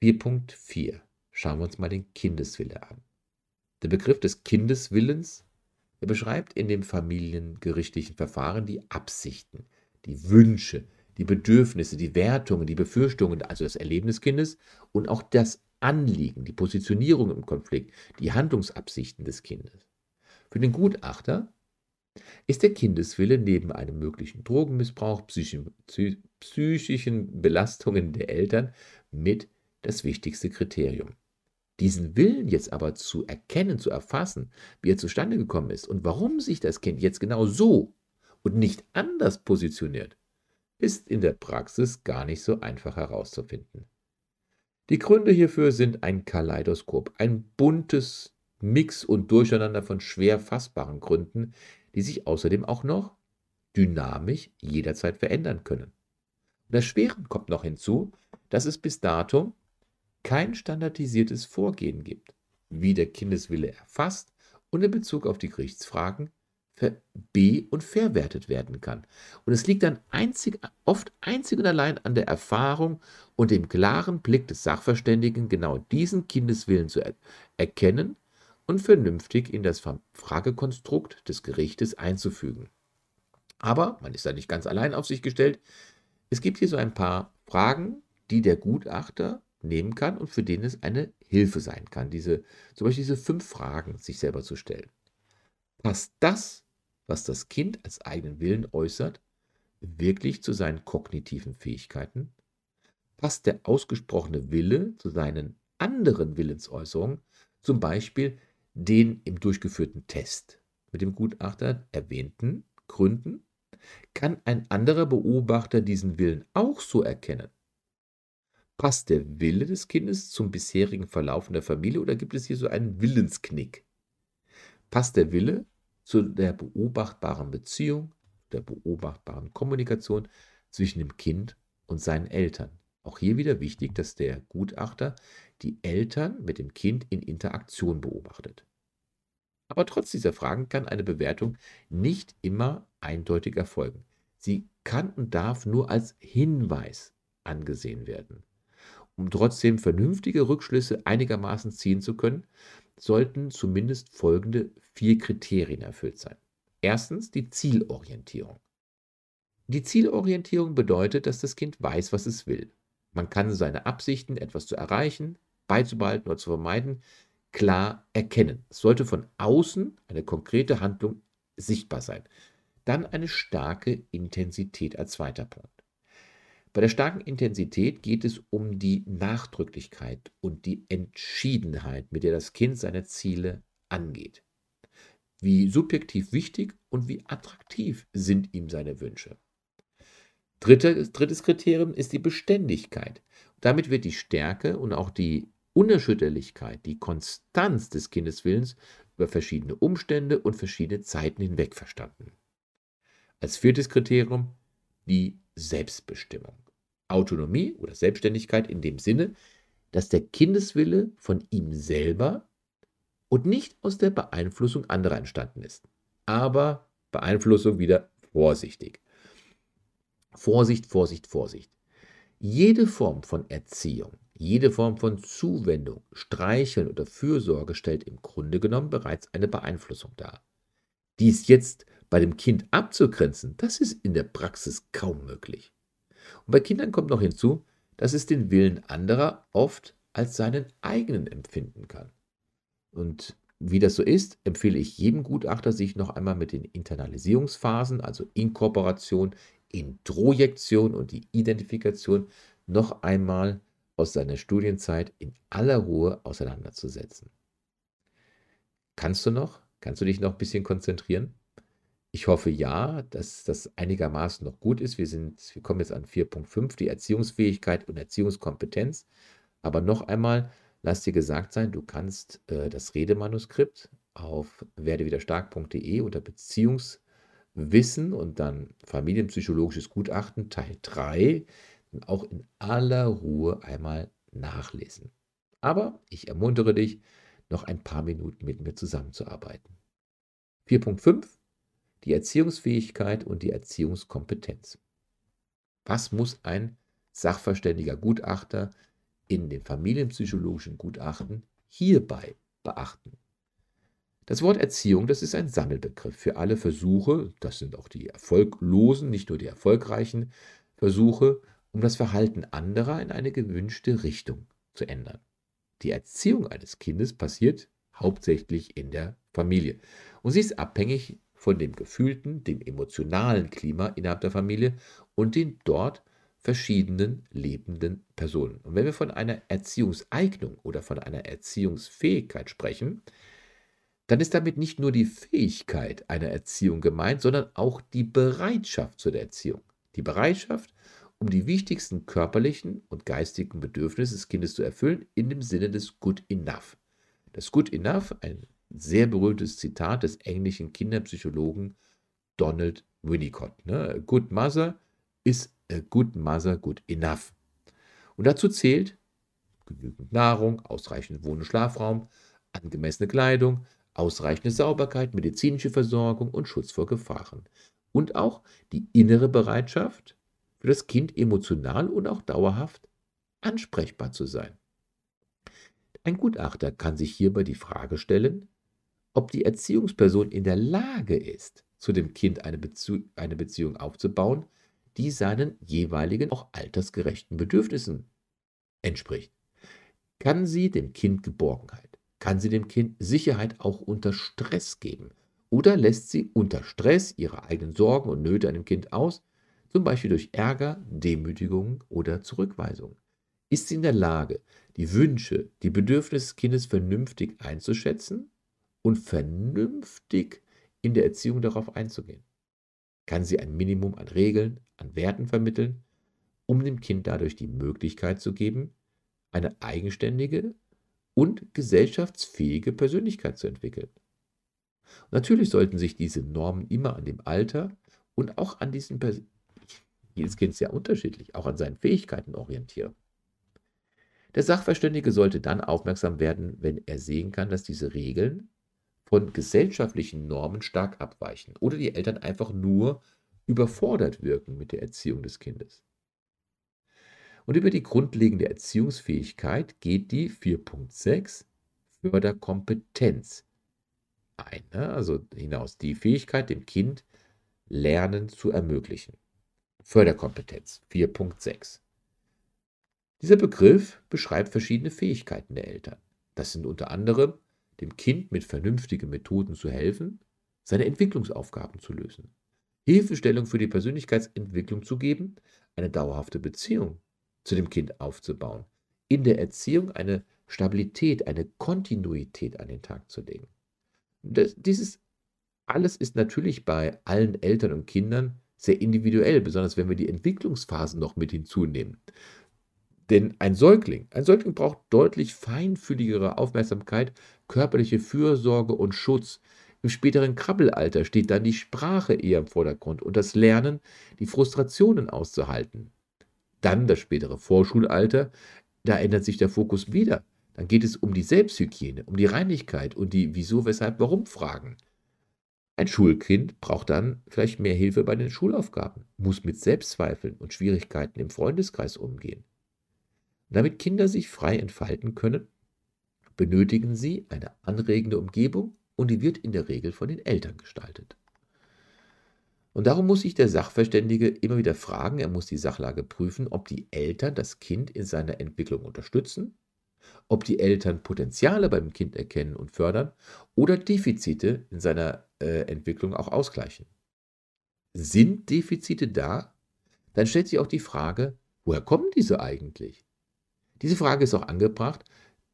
4.4 Schauen wir uns mal den Kindeswille an. Der Begriff des Kindeswillens beschreibt in dem familiengerichtlichen Verfahren die Absichten, die Wünsche, die Bedürfnisse, die Wertungen, die Befürchtungen, also das Erleben des Kindes und auch das Anliegen, die Positionierung im Konflikt, die Handlungsabsichten des Kindes. Für den Gutachter ist der Kindeswille neben einem möglichen Drogenmissbrauch, psychischen Belastungen der Eltern mit das wichtigste Kriterium. Diesen Willen jetzt aber zu erkennen, zu erfassen, wie er zustande gekommen ist und warum sich das Kind jetzt genau so und nicht anders positioniert, ist in der Praxis gar nicht so einfach herauszufinden. Die Gründe hierfür sind ein Kaleidoskop, ein buntes Mix und Durcheinander von schwer fassbaren Gründen, die sich außerdem auch noch dynamisch jederzeit verändern können. Und das Schwere kommt noch hinzu, dass es bis dato kein standardisiertes Vorgehen gibt, wie der Kindeswille erfasst und in Bezug auf die Gerichtsfragen be- und verwertet werden kann. Und es liegt dann einzig, oft einzig und allein an der Erfahrung und dem klaren Blick des Sachverständigen, genau diesen Kindeswillen zu er erkennen und vernünftig in das Fragekonstrukt des Gerichtes einzufügen. Aber man ist da nicht ganz allein auf sich gestellt. Es gibt hier so ein paar Fragen, die der Gutachter nehmen kann und für den es eine Hilfe sein kann, diese, zum Beispiel diese fünf Fragen sich selber zu stellen. Passt das was das Kind als eigenen Willen äußert, wirklich zu seinen kognitiven Fähigkeiten? Passt der ausgesprochene Wille zu seinen anderen Willensäußerungen, zum Beispiel den im durchgeführten Test mit dem Gutachter erwähnten Gründen? Kann ein anderer Beobachter diesen Willen auch so erkennen? Passt der Wille des Kindes zum bisherigen Verlauf in der Familie oder gibt es hier so einen Willensknick? Passt der Wille zu der beobachtbaren Beziehung, der beobachtbaren Kommunikation zwischen dem Kind und seinen Eltern. Auch hier wieder wichtig, dass der Gutachter die Eltern mit dem Kind in Interaktion beobachtet. Aber trotz dieser Fragen kann eine Bewertung nicht immer eindeutig erfolgen. Sie kann und darf nur als Hinweis angesehen werden. Um trotzdem vernünftige Rückschlüsse einigermaßen ziehen zu können, sollten zumindest folgende vier Kriterien erfüllt sein. Erstens die Zielorientierung. Die Zielorientierung bedeutet, dass das Kind weiß, was es will. Man kann seine Absichten, etwas zu erreichen, beizubehalten oder zu vermeiden, klar erkennen. Es sollte von außen eine konkrete Handlung sichtbar sein. Dann eine starke Intensität als zweiter Punkt. Bei der starken Intensität geht es um die Nachdrücklichkeit und die Entschiedenheit, mit der das Kind seine Ziele angeht. Wie subjektiv wichtig und wie attraktiv sind ihm seine Wünsche. Drittes, drittes Kriterium ist die Beständigkeit. Damit wird die Stärke und auch die Unerschütterlichkeit, die Konstanz des Kindeswillens über verschiedene Umstände und verschiedene Zeiten hinweg verstanden. Als viertes Kriterium die Selbstbestimmung. Autonomie oder Selbstständigkeit in dem Sinne, dass der Kindeswille von ihm selber und nicht aus der Beeinflussung anderer entstanden ist. Aber Beeinflussung wieder vorsichtig. Vorsicht, Vorsicht, Vorsicht. Jede Form von Erziehung, jede Form von Zuwendung, Streicheln oder Fürsorge stellt im Grunde genommen bereits eine Beeinflussung dar. Dies jetzt bei dem Kind abzugrenzen, das ist in der Praxis kaum möglich. Und bei Kindern kommt noch hinzu, dass es den Willen anderer oft als seinen eigenen empfinden kann. Und wie das so ist, empfehle ich jedem Gutachter, sich noch einmal mit den Internalisierungsphasen, also Inkorporation, Introjektion und die Identifikation, noch einmal aus seiner Studienzeit in aller Ruhe auseinanderzusetzen. Kannst du noch? Kannst du dich noch ein bisschen konzentrieren? Ich hoffe ja, dass das einigermaßen noch gut ist. Wir, sind, wir kommen jetzt an 4.5, die Erziehungsfähigkeit und Erziehungskompetenz. Aber noch einmal, lass dir gesagt sein, du kannst äh, das Redemanuskript auf werdewiderstark.de unter Beziehungswissen und dann familienpsychologisches Gutachten Teil 3 auch in aller Ruhe einmal nachlesen. Aber ich ermuntere dich, noch ein paar Minuten mit mir zusammenzuarbeiten. 4.5 die Erziehungsfähigkeit und die Erziehungskompetenz. Was muss ein sachverständiger Gutachter in dem familienpsychologischen Gutachten hierbei beachten? Das Wort Erziehung, das ist ein Sammelbegriff für alle Versuche, das sind auch die erfolglosen, nicht nur die erfolgreichen Versuche, um das Verhalten anderer in eine gewünschte Richtung zu ändern. Die Erziehung eines Kindes passiert hauptsächlich in der Familie und sie ist abhängig von dem gefühlten, dem emotionalen Klima innerhalb der Familie und den dort verschiedenen lebenden Personen. Und wenn wir von einer Erziehungseignung oder von einer Erziehungsfähigkeit sprechen, dann ist damit nicht nur die Fähigkeit einer Erziehung gemeint, sondern auch die Bereitschaft zur Erziehung. Die Bereitschaft, um die wichtigsten körperlichen und geistigen Bedürfnisse des Kindes zu erfüllen, in dem Sinne des Good Enough. Das Good Enough, ein sehr berühmtes Zitat des englischen Kinderpsychologen Donald Winnicott. Ne? Good Mother is a good mother good enough. Und dazu zählt genügend Nahrung, ausreichend Wohn- und Schlafraum, angemessene Kleidung, ausreichende Sauberkeit, medizinische Versorgung und Schutz vor Gefahren. Und auch die innere Bereitschaft, für das Kind emotional und auch dauerhaft ansprechbar zu sein. Ein Gutachter kann sich hierbei die Frage stellen, ob die Erziehungsperson in der Lage ist, zu dem Kind eine, Bezie eine Beziehung aufzubauen, die seinen jeweiligen, auch altersgerechten Bedürfnissen entspricht. Kann sie dem Kind Geborgenheit, kann sie dem Kind Sicherheit auch unter Stress geben? Oder lässt sie unter Stress ihre eigenen Sorgen und Nöte dem Kind aus, zum Beispiel durch Ärger, Demütigung oder Zurückweisung? Ist sie in der Lage, die Wünsche, die Bedürfnisse des Kindes vernünftig einzuschätzen und vernünftig in der Erziehung darauf einzugehen? Kann sie ein Minimum an Regeln, an Werten vermitteln, um dem Kind dadurch die Möglichkeit zu geben, eine eigenständige und gesellschaftsfähige Persönlichkeit zu entwickeln. Natürlich sollten sich diese Normen immer an dem Alter und auch an diesen jedes Kind ist unterschiedlich, auch an seinen Fähigkeiten orientieren. Der Sachverständige sollte dann aufmerksam werden, wenn er sehen kann, dass diese Regeln von gesellschaftlichen Normen stark abweichen oder die Eltern einfach nur überfordert wirken mit der Erziehung des Kindes. Und über die grundlegende Erziehungsfähigkeit geht die 4.6 Förderkompetenz ein. Ne? Also hinaus die Fähigkeit, dem Kind Lernen zu ermöglichen. Förderkompetenz 4.6. Dieser Begriff beschreibt verschiedene Fähigkeiten der Eltern. Das sind unter anderem, dem Kind mit vernünftigen Methoden zu helfen, seine Entwicklungsaufgaben zu lösen, Hilfestellung für die Persönlichkeitsentwicklung zu geben, eine dauerhafte Beziehung zu dem Kind aufzubauen. In der Erziehung eine Stabilität, eine Kontinuität an den Tag zu legen. Das, dieses alles ist natürlich bei allen Eltern und Kindern sehr individuell, besonders wenn wir die Entwicklungsphasen noch mit hinzunehmen. Denn ein Säugling, ein Säugling braucht deutlich feinfühligere Aufmerksamkeit, körperliche Fürsorge und Schutz. Im späteren Krabbelalter steht dann die Sprache eher im Vordergrund und das Lernen, die Frustrationen auszuhalten. Dann das spätere Vorschulalter, da ändert sich der Fokus wieder. Dann geht es um die Selbsthygiene, um die Reinigkeit und die Wieso, Weshalb, Warum Fragen. Ein Schulkind braucht dann vielleicht mehr Hilfe bei den Schulaufgaben, muss mit Selbstzweifeln und Schwierigkeiten im Freundeskreis umgehen. Damit Kinder sich frei entfalten können, benötigen sie eine anregende Umgebung und die wird in der Regel von den Eltern gestaltet. Und darum muss sich der Sachverständige immer wieder fragen, er muss die Sachlage prüfen, ob die Eltern das Kind in seiner Entwicklung unterstützen, ob die Eltern Potenziale beim Kind erkennen und fördern oder Defizite in seiner äh, Entwicklung auch ausgleichen. Sind Defizite da? Dann stellt sich auch die Frage, woher kommen diese eigentlich? Diese Frage ist auch angebracht,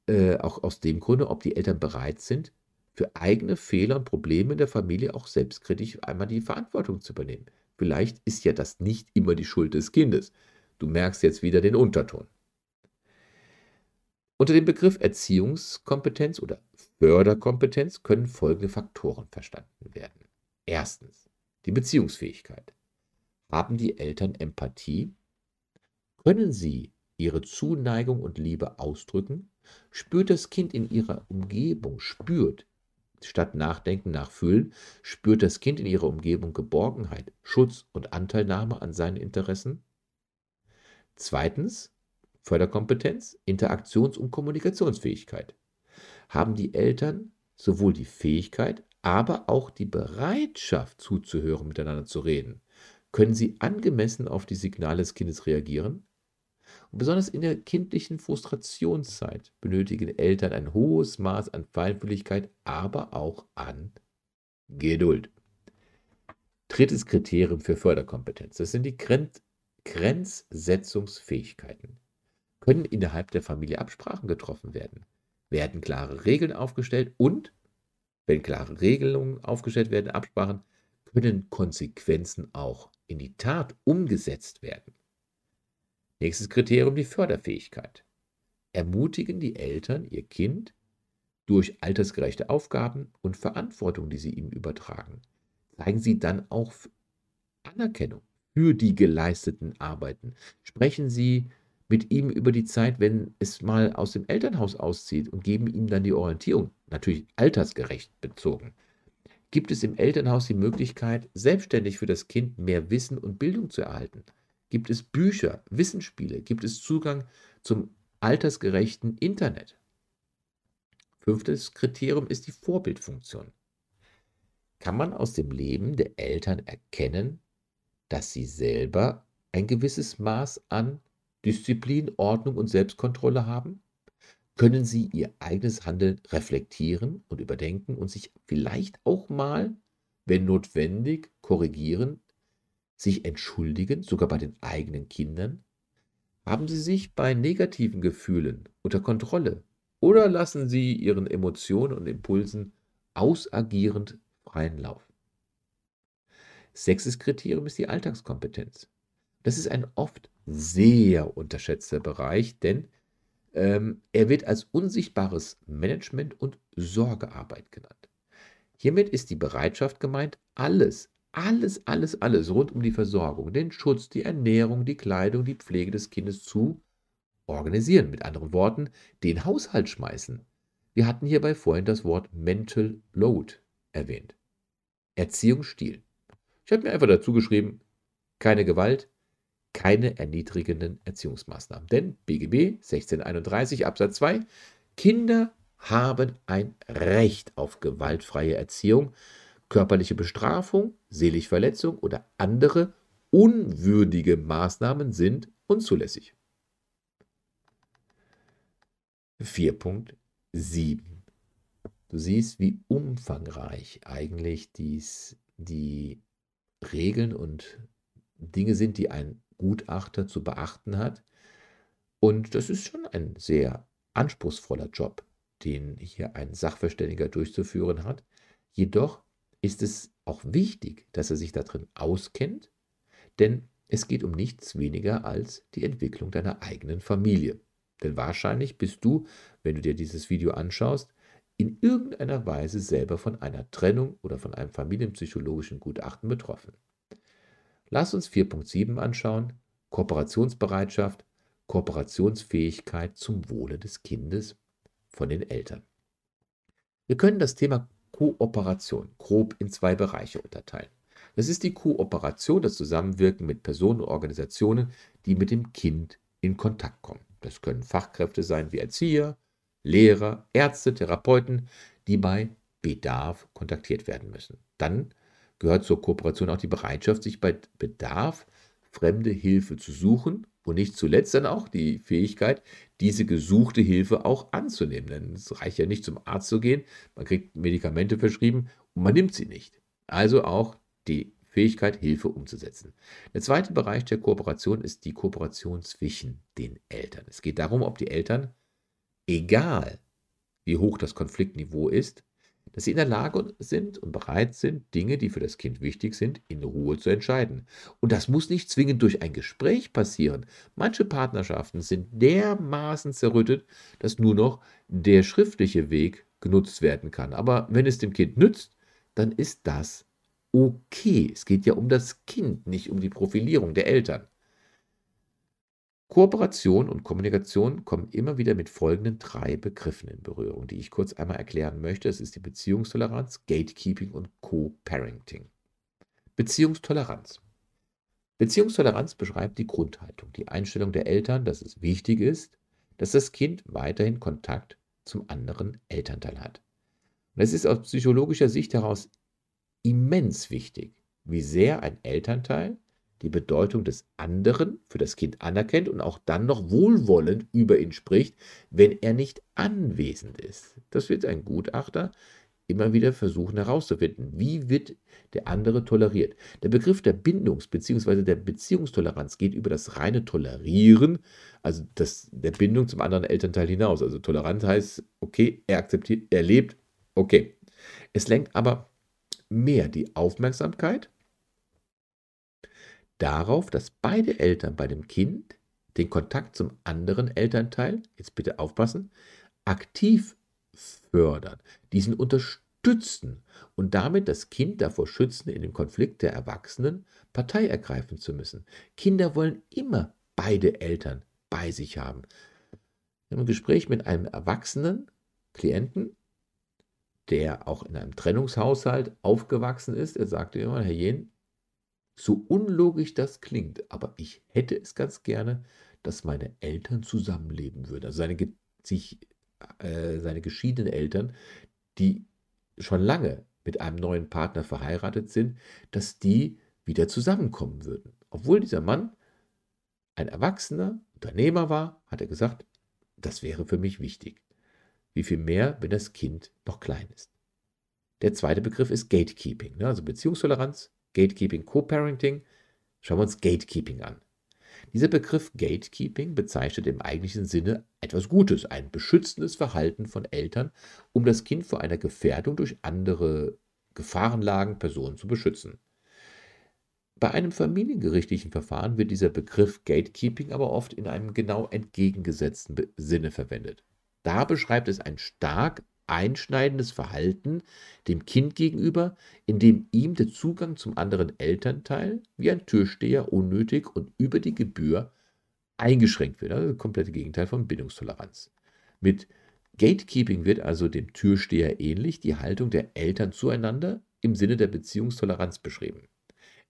äh, auch aus dem Grunde, ob die Eltern bereit sind, für eigene Fehler und Probleme in der Familie auch selbstkritisch einmal die Verantwortung zu übernehmen. Vielleicht ist ja das nicht immer die Schuld des Kindes. Du merkst jetzt wieder den Unterton. Unter dem Begriff Erziehungskompetenz oder Förderkompetenz können folgende Faktoren verstanden werden. Erstens die Beziehungsfähigkeit. Haben die Eltern Empathie? Können sie ihre Zuneigung und Liebe ausdrücken? Spürt das Kind in ihrer Umgebung, spürt, Statt Nachdenken nachfühlen, spürt das Kind in ihrer Umgebung Geborgenheit, Schutz und Anteilnahme an seinen Interessen. Zweitens, Förderkompetenz, Interaktions- und Kommunikationsfähigkeit. Haben die Eltern sowohl die Fähigkeit, aber auch die Bereitschaft zuzuhören, miteinander zu reden. Können Sie angemessen auf die Signale des Kindes reagieren? Und besonders in der kindlichen Frustrationszeit benötigen Eltern ein hohes Maß an Feinfühligkeit, aber auch an Geduld. Drittes Kriterium für Förderkompetenz. Das sind die Grenz Grenzsetzungsfähigkeiten. Können innerhalb der Familie Absprachen getroffen werden? Werden klare Regeln aufgestellt und, wenn klare Regelungen aufgestellt werden, Absprachen, können Konsequenzen auch in die Tat umgesetzt werden? Nächstes Kriterium die Förderfähigkeit. Ermutigen die Eltern ihr Kind durch altersgerechte Aufgaben und Verantwortung, die sie ihm übertragen. Zeigen sie dann auch Anerkennung für die geleisteten Arbeiten. Sprechen sie mit ihm über die Zeit, wenn es mal aus dem Elternhaus auszieht und geben ihm dann die Orientierung, natürlich altersgerecht bezogen. Gibt es im Elternhaus die Möglichkeit, selbstständig für das Kind mehr Wissen und Bildung zu erhalten? Gibt es Bücher, Wissensspiele? Gibt es Zugang zum altersgerechten Internet? Fünftes Kriterium ist die Vorbildfunktion. Kann man aus dem Leben der Eltern erkennen, dass sie selber ein gewisses Maß an Disziplin, Ordnung und Selbstkontrolle haben? Können sie ihr eigenes Handeln reflektieren und überdenken und sich vielleicht auch mal, wenn notwendig, korrigieren, sich entschuldigen, sogar bei den eigenen Kindern? Haben Sie sich bei negativen Gefühlen unter Kontrolle oder lassen Sie Ihren Emotionen und Impulsen ausagierend freien Lauf? Sechstes Kriterium ist die Alltagskompetenz. Das ist ein oft sehr unterschätzter Bereich, denn ähm, er wird als unsichtbares Management und Sorgearbeit genannt. Hiermit ist die Bereitschaft gemeint, alles, alles, alles, alles rund um die Versorgung, den Schutz, die Ernährung, die Kleidung, die Pflege des Kindes zu organisieren. Mit anderen Worten, den Haushalt schmeißen. Wir hatten hierbei vorhin das Wort Mental Load erwähnt. Erziehungsstil. Ich habe mir einfach dazu geschrieben, keine Gewalt, keine erniedrigenden Erziehungsmaßnahmen. Denn BGB 1631 Absatz 2, Kinder haben ein Recht auf gewaltfreie Erziehung Körperliche Bestrafung, seelische oder andere unwürdige Maßnahmen sind unzulässig. 4.7 Du siehst, wie umfangreich eigentlich dies, die Regeln und Dinge sind, die ein Gutachter zu beachten hat. Und das ist schon ein sehr anspruchsvoller Job, den hier ein Sachverständiger durchzuführen hat. Jedoch ist es auch wichtig, dass er sich darin auskennt, denn es geht um nichts weniger als die Entwicklung deiner eigenen Familie. Denn wahrscheinlich bist du, wenn du dir dieses Video anschaust, in irgendeiner Weise selber von einer Trennung oder von einem familienpsychologischen Gutachten betroffen. Lass uns 4.7 anschauen. Kooperationsbereitschaft, Kooperationsfähigkeit zum Wohle des Kindes von den Eltern. Wir können das Thema Kooperation grob in zwei Bereiche unterteilen. Das ist die Kooperation, das Zusammenwirken mit Personen und Organisationen, die mit dem Kind in Kontakt kommen. Das können Fachkräfte sein wie Erzieher, Lehrer, Ärzte, Therapeuten, die bei Bedarf kontaktiert werden müssen. Dann gehört zur Kooperation auch die Bereitschaft, sich bei Bedarf fremde Hilfe zu suchen und nicht zuletzt dann auch die Fähigkeit, diese gesuchte Hilfe auch anzunehmen. Denn es reicht ja nicht zum Arzt zu gehen, man kriegt Medikamente verschrieben und man nimmt sie nicht. Also auch die Fähigkeit, Hilfe umzusetzen. Der zweite Bereich der Kooperation ist die Kooperation zwischen den Eltern. Es geht darum, ob die Eltern, egal wie hoch das Konfliktniveau ist, dass sie in der Lage sind und bereit sind, Dinge, die für das Kind wichtig sind, in Ruhe zu entscheiden. Und das muss nicht zwingend durch ein Gespräch passieren. Manche Partnerschaften sind dermaßen zerrüttet, dass nur noch der schriftliche Weg genutzt werden kann. Aber wenn es dem Kind nützt, dann ist das okay. Es geht ja um das Kind, nicht um die Profilierung der Eltern. Kooperation und Kommunikation kommen immer wieder mit folgenden drei Begriffen in Berührung, die ich kurz einmal erklären möchte. Es ist die Beziehungstoleranz, Gatekeeping und Co-Parenting. Beziehungstoleranz. Beziehungstoleranz beschreibt die Grundhaltung, die Einstellung der Eltern, dass es wichtig ist, dass das Kind weiterhin Kontakt zum anderen Elternteil hat. Und es ist aus psychologischer Sicht heraus immens wichtig, wie sehr ein Elternteil die Bedeutung des anderen für das Kind anerkennt und auch dann noch wohlwollend über ihn spricht, wenn er nicht anwesend ist. Das wird ein Gutachter immer wieder versuchen herauszufinden. Wie wird der andere toleriert? Der Begriff der Bindungs- bzw. der Beziehungstoleranz geht über das reine Tolerieren, also das, der Bindung zum anderen Elternteil hinaus. Also Toleranz heißt, okay, er akzeptiert, er lebt, okay. Es lenkt aber mehr die Aufmerksamkeit darauf, dass beide Eltern bei dem Kind den Kontakt zum anderen Elternteil, jetzt bitte aufpassen, aktiv fördern, diesen unterstützen und damit das Kind davor schützen, in dem Konflikt der Erwachsenen Partei ergreifen zu müssen. Kinder wollen immer beide Eltern bei sich haben. Ein Gespräch mit einem erwachsenen Klienten, der auch in einem Trennungshaushalt aufgewachsen ist. Er sagte immer, Herr Jen, so unlogisch das klingt, aber ich hätte es ganz gerne, dass meine Eltern zusammenleben würden. Also seine, sich, äh, seine geschiedenen Eltern, die schon lange mit einem neuen Partner verheiratet sind, dass die wieder zusammenkommen würden. Obwohl dieser Mann ein erwachsener Unternehmer war, hat er gesagt, das wäre für mich wichtig. Wie viel mehr, wenn das Kind noch klein ist. Der zweite Begriff ist Gatekeeping, ne? also Beziehungstoleranz, Gatekeeping, Co-Parenting. Schauen wir uns Gatekeeping an. Dieser Begriff Gatekeeping bezeichnet im eigentlichen Sinne etwas Gutes, ein beschützendes Verhalten von Eltern, um das Kind vor einer Gefährdung durch andere Gefahrenlagen, Personen zu beschützen. Bei einem familiengerichtlichen Verfahren wird dieser Begriff Gatekeeping aber oft in einem genau entgegengesetzten Sinne verwendet. Da beschreibt es ein stark einschneidendes Verhalten dem Kind gegenüber, in dem ihm der Zugang zum anderen Elternteil wie ein Türsteher unnötig und über die Gebühr eingeschränkt wird. Also das komplette Gegenteil von Bindungstoleranz. Mit Gatekeeping wird also dem Türsteher ähnlich die Haltung der Eltern zueinander im Sinne der Beziehungstoleranz beschrieben.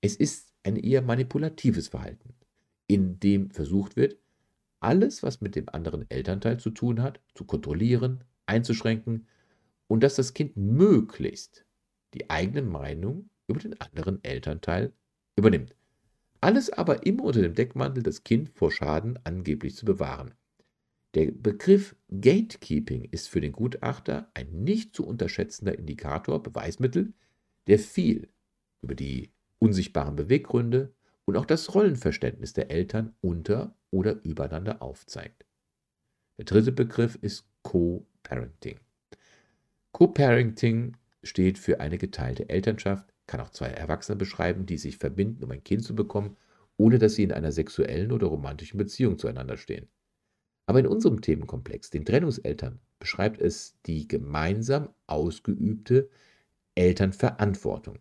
Es ist ein eher manipulatives Verhalten, in dem versucht wird, alles, was mit dem anderen Elternteil zu tun hat, zu kontrollieren, einzuschränken und dass das Kind möglichst die eigene Meinung über den anderen Elternteil übernimmt. Alles aber immer unter dem Deckmantel, das Kind vor Schaden angeblich zu bewahren. Der Begriff Gatekeeping ist für den Gutachter ein nicht zu unterschätzender Indikator, Beweismittel, der viel über die unsichtbaren Beweggründe und auch das Rollenverständnis der Eltern unter oder übereinander aufzeigt. Der dritte Begriff ist Co-Parenting. Co-Parenting steht für eine geteilte Elternschaft, kann auch zwei Erwachsene beschreiben, die sich verbinden, um ein Kind zu bekommen, ohne dass sie in einer sexuellen oder romantischen Beziehung zueinander stehen. Aber in unserem Themenkomplex, den Trennungseltern, beschreibt es die gemeinsam ausgeübte Elternverantwortung.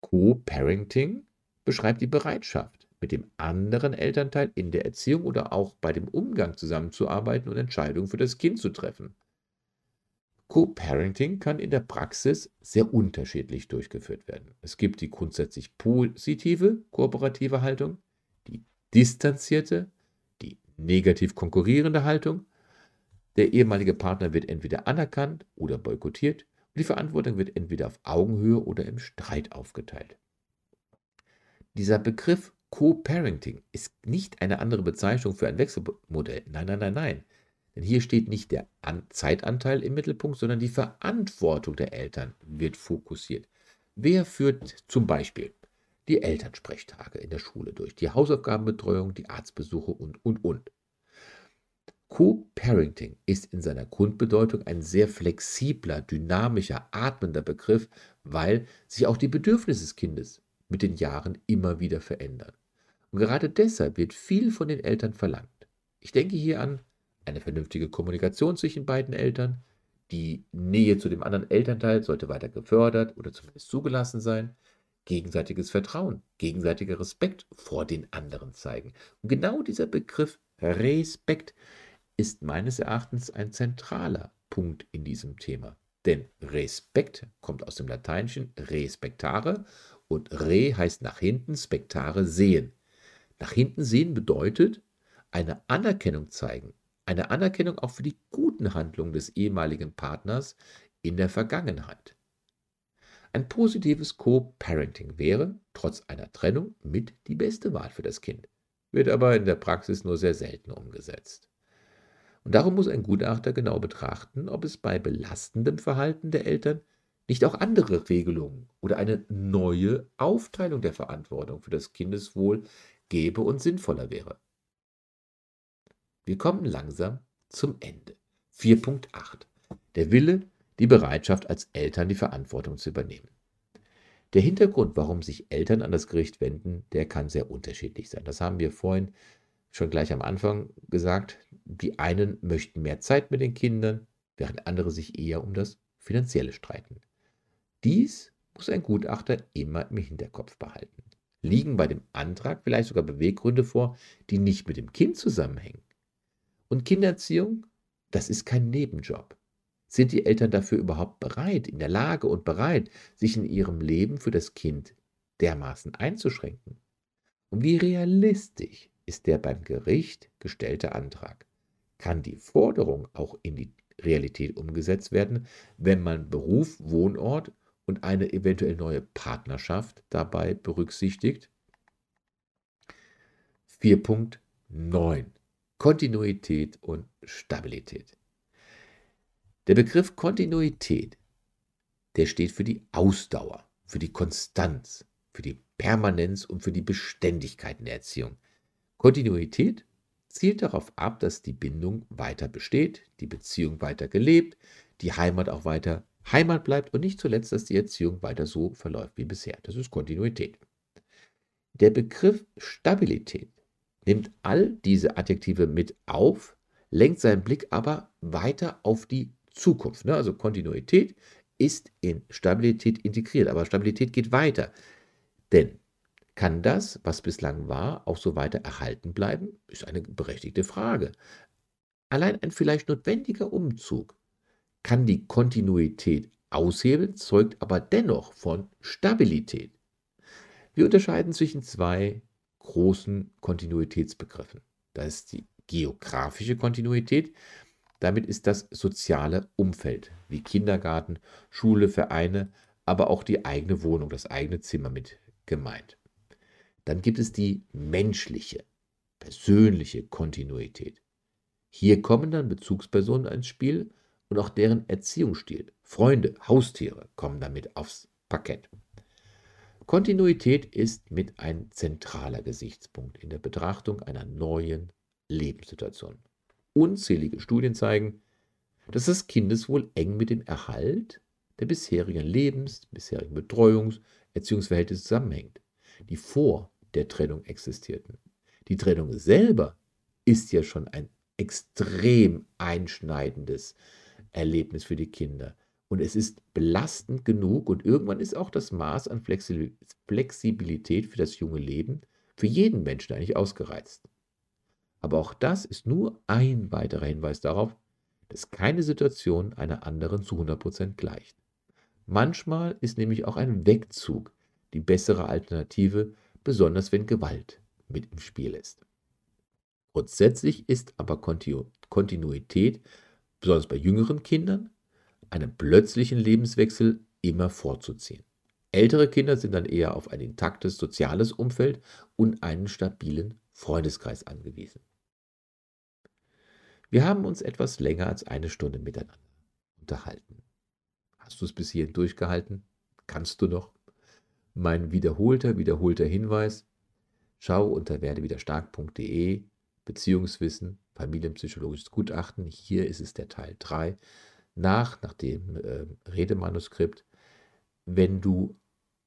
Co-Parenting beschreibt die Bereitschaft, mit dem anderen Elternteil in der Erziehung oder auch bei dem Umgang zusammenzuarbeiten und Entscheidungen für das Kind zu treffen. Co-Parenting kann in der Praxis sehr unterschiedlich durchgeführt werden. Es gibt die grundsätzlich positive kooperative Haltung, die distanzierte, die negativ konkurrierende Haltung. Der ehemalige Partner wird entweder anerkannt oder boykottiert und die Verantwortung wird entweder auf Augenhöhe oder im Streit aufgeteilt. Dieser Begriff Co-Parenting ist nicht eine andere Bezeichnung für ein Wechselmodell. Nein, nein, nein, nein. Denn hier steht nicht der An Zeitanteil im Mittelpunkt, sondern die Verantwortung der Eltern wird fokussiert. Wer führt zum Beispiel die Elternsprechtage in der Schule durch, die Hausaufgabenbetreuung, die Arztbesuche und, und, und. Co-Parenting ist in seiner Grundbedeutung ein sehr flexibler, dynamischer, atmender Begriff, weil sich auch die Bedürfnisse des Kindes mit den Jahren immer wieder verändern. Und gerade deshalb wird viel von den Eltern verlangt. Ich denke hier an eine vernünftige Kommunikation zwischen beiden Eltern, die Nähe zu dem anderen Elternteil sollte weiter gefördert oder zumindest zugelassen sein, gegenseitiges Vertrauen, gegenseitiger Respekt vor den anderen zeigen. Und genau dieser Begriff Respekt ist meines Erachtens ein zentraler Punkt in diesem Thema. Denn Respekt kommt aus dem Lateinischen respektare und re heißt nach hinten, spektare sehen. Nach hinten sehen bedeutet eine Anerkennung zeigen. Eine Anerkennung auch für die guten Handlungen des ehemaligen Partners in der Vergangenheit. Ein positives Co-Parenting wäre, trotz einer Trennung, mit die beste Wahl für das Kind, wird aber in der Praxis nur sehr selten umgesetzt. Und darum muss ein Gutachter genau betrachten, ob es bei belastendem Verhalten der Eltern nicht auch andere Regelungen oder eine neue Aufteilung der Verantwortung für das Kindeswohl gäbe und sinnvoller wäre. Wir kommen langsam zum Ende. 4.8. Der Wille, die Bereitschaft als Eltern die Verantwortung zu übernehmen. Der Hintergrund, warum sich Eltern an das Gericht wenden, der kann sehr unterschiedlich sein. Das haben wir vorhin schon gleich am Anfang gesagt. Die einen möchten mehr Zeit mit den Kindern, während andere sich eher um das Finanzielle streiten. Dies muss ein Gutachter immer im Hinterkopf behalten. Liegen bei dem Antrag vielleicht sogar Beweggründe vor, die nicht mit dem Kind zusammenhängen? Und Kindererziehung, das ist kein Nebenjob. Sind die Eltern dafür überhaupt bereit, in der Lage und bereit, sich in ihrem Leben für das Kind dermaßen einzuschränken? Und wie realistisch ist der beim Gericht gestellte Antrag? Kann die Forderung auch in die Realität umgesetzt werden, wenn man Beruf, Wohnort und eine eventuell neue Partnerschaft dabei berücksichtigt. 4.9 Kontinuität und Stabilität. Der Begriff Kontinuität, der steht für die Ausdauer, für die Konstanz, für die Permanenz und für die Beständigkeit in der Erziehung. Kontinuität zielt darauf ab, dass die Bindung weiter besteht, die Beziehung weiter gelebt, die Heimat auch weiter Heimat bleibt und nicht zuletzt, dass die Erziehung weiter so verläuft wie bisher. Das ist Kontinuität. Der Begriff Stabilität nimmt all diese Adjektive mit auf, lenkt seinen Blick aber weiter auf die Zukunft. Ne? Also Kontinuität ist in Stabilität integriert, aber Stabilität geht weiter. Denn kann das, was bislang war, auch so weiter erhalten bleiben? Ist eine berechtigte Frage. Allein ein vielleicht notwendiger Umzug kann die Kontinuität aushebeln, zeugt aber dennoch von Stabilität. Wir unterscheiden zwischen zwei großen Kontinuitätsbegriffen. Das ist die geografische Kontinuität. Damit ist das soziale Umfeld wie Kindergarten, Schule, Vereine, aber auch die eigene Wohnung, das eigene Zimmer mit gemeint. Dann gibt es die menschliche, persönliche Kontinuität. Hier kommen dann Bezugspersonen ins Spiel, und auch deren Erziehungsstil, Freunde, Haustiere kommen damit aufs Parkett. Kontinuität ist mit ein zentraler Gesichtspunkt in der Betrachtung einer neuen Lebenssituation. Unzählige Studien zeigen, dass das Kindeswohl eng mit dem Erhalt der bisherigen Lebens-, bisherigen Betreuungs-, Erziehungsverhältnisse zusammenhängt, die vor der Trennung existierten. Die Trennung selber ist ja schon ein extrem einschneidendes Erlebnis für die Kinder. Und es ist belastend genug und irgendwann ist auch das Maß an Flexibilität für das junge Leben für jeden Menschen eigentlich ausgereizt. Aber auch das ist nur ein weiterer Hinweis darauf, dass keine Situation einer anderen zu 100% gleicht. Manchmal ist nämlich auch ein Wegzug die bessere Alternative, besonders wenn Gewalt mit im Spiel ist. Grundsätzlich ist aber Kontinuität besonders bei jüngeren Kindern, einen plötzlichen Lebenswechsel immer vorzuziehen. Ältere Kinder sind dann eher auf ein intaktes soziales Umfeld und einen stabilen Freundeskreis angewiesen. Wir haben uns etwas länger als eine Stunde miteinander unterhalten. Hast du es bis hierhin durchgehalten? Kannst du noch? Mein wiederholter, wiederholter Hinweis. Schau unter werdewiderstark.de Beziehungswissen familienpsychologisches Gutachten. Hier ist es der Teil 3 nach, nach dem äh, Redemanuskript. Wenn du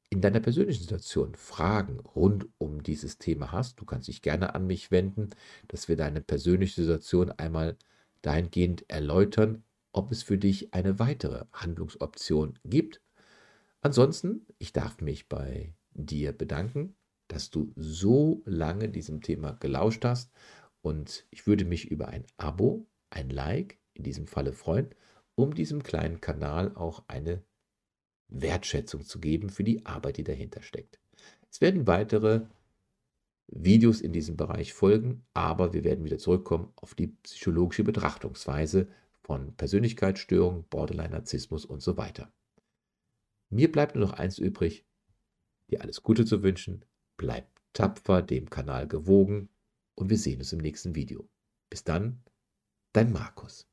in deiner persönlichen Situation Fragen rund um dieses Thema hast, du kannst dich gerne an mich wenden, dass wir deine persönliche Situation einmal dahingehend erläutern, ob es für dich eine weitere Handlungsoption gibt. Ansonsten, ich darf mich bei dir bedanken, dass du so lange diesem Thema gelauscht hast und ich würde mich über ein Abo, ein Like, in diesem Falle freuen, um diesem kleinen Kanal auch eine Wertschätzung zu geben für die Arbeit, die dahinter steckt. Es werden weitere Videos in diesem Bereich folgen, aber wir werden wieder zurückkommen auf die psychologische Betrachtungsweise von Persönlichkeitsstörungen, Borderline-Narzissmus und so weiter. Mir bleibt nur noch eins übrig, dir alles Gute zu wünschen, bleib tapfer, dem Kanal gewogen, und wir sehen uns im nächsten Video. Bis dann, dein Markus.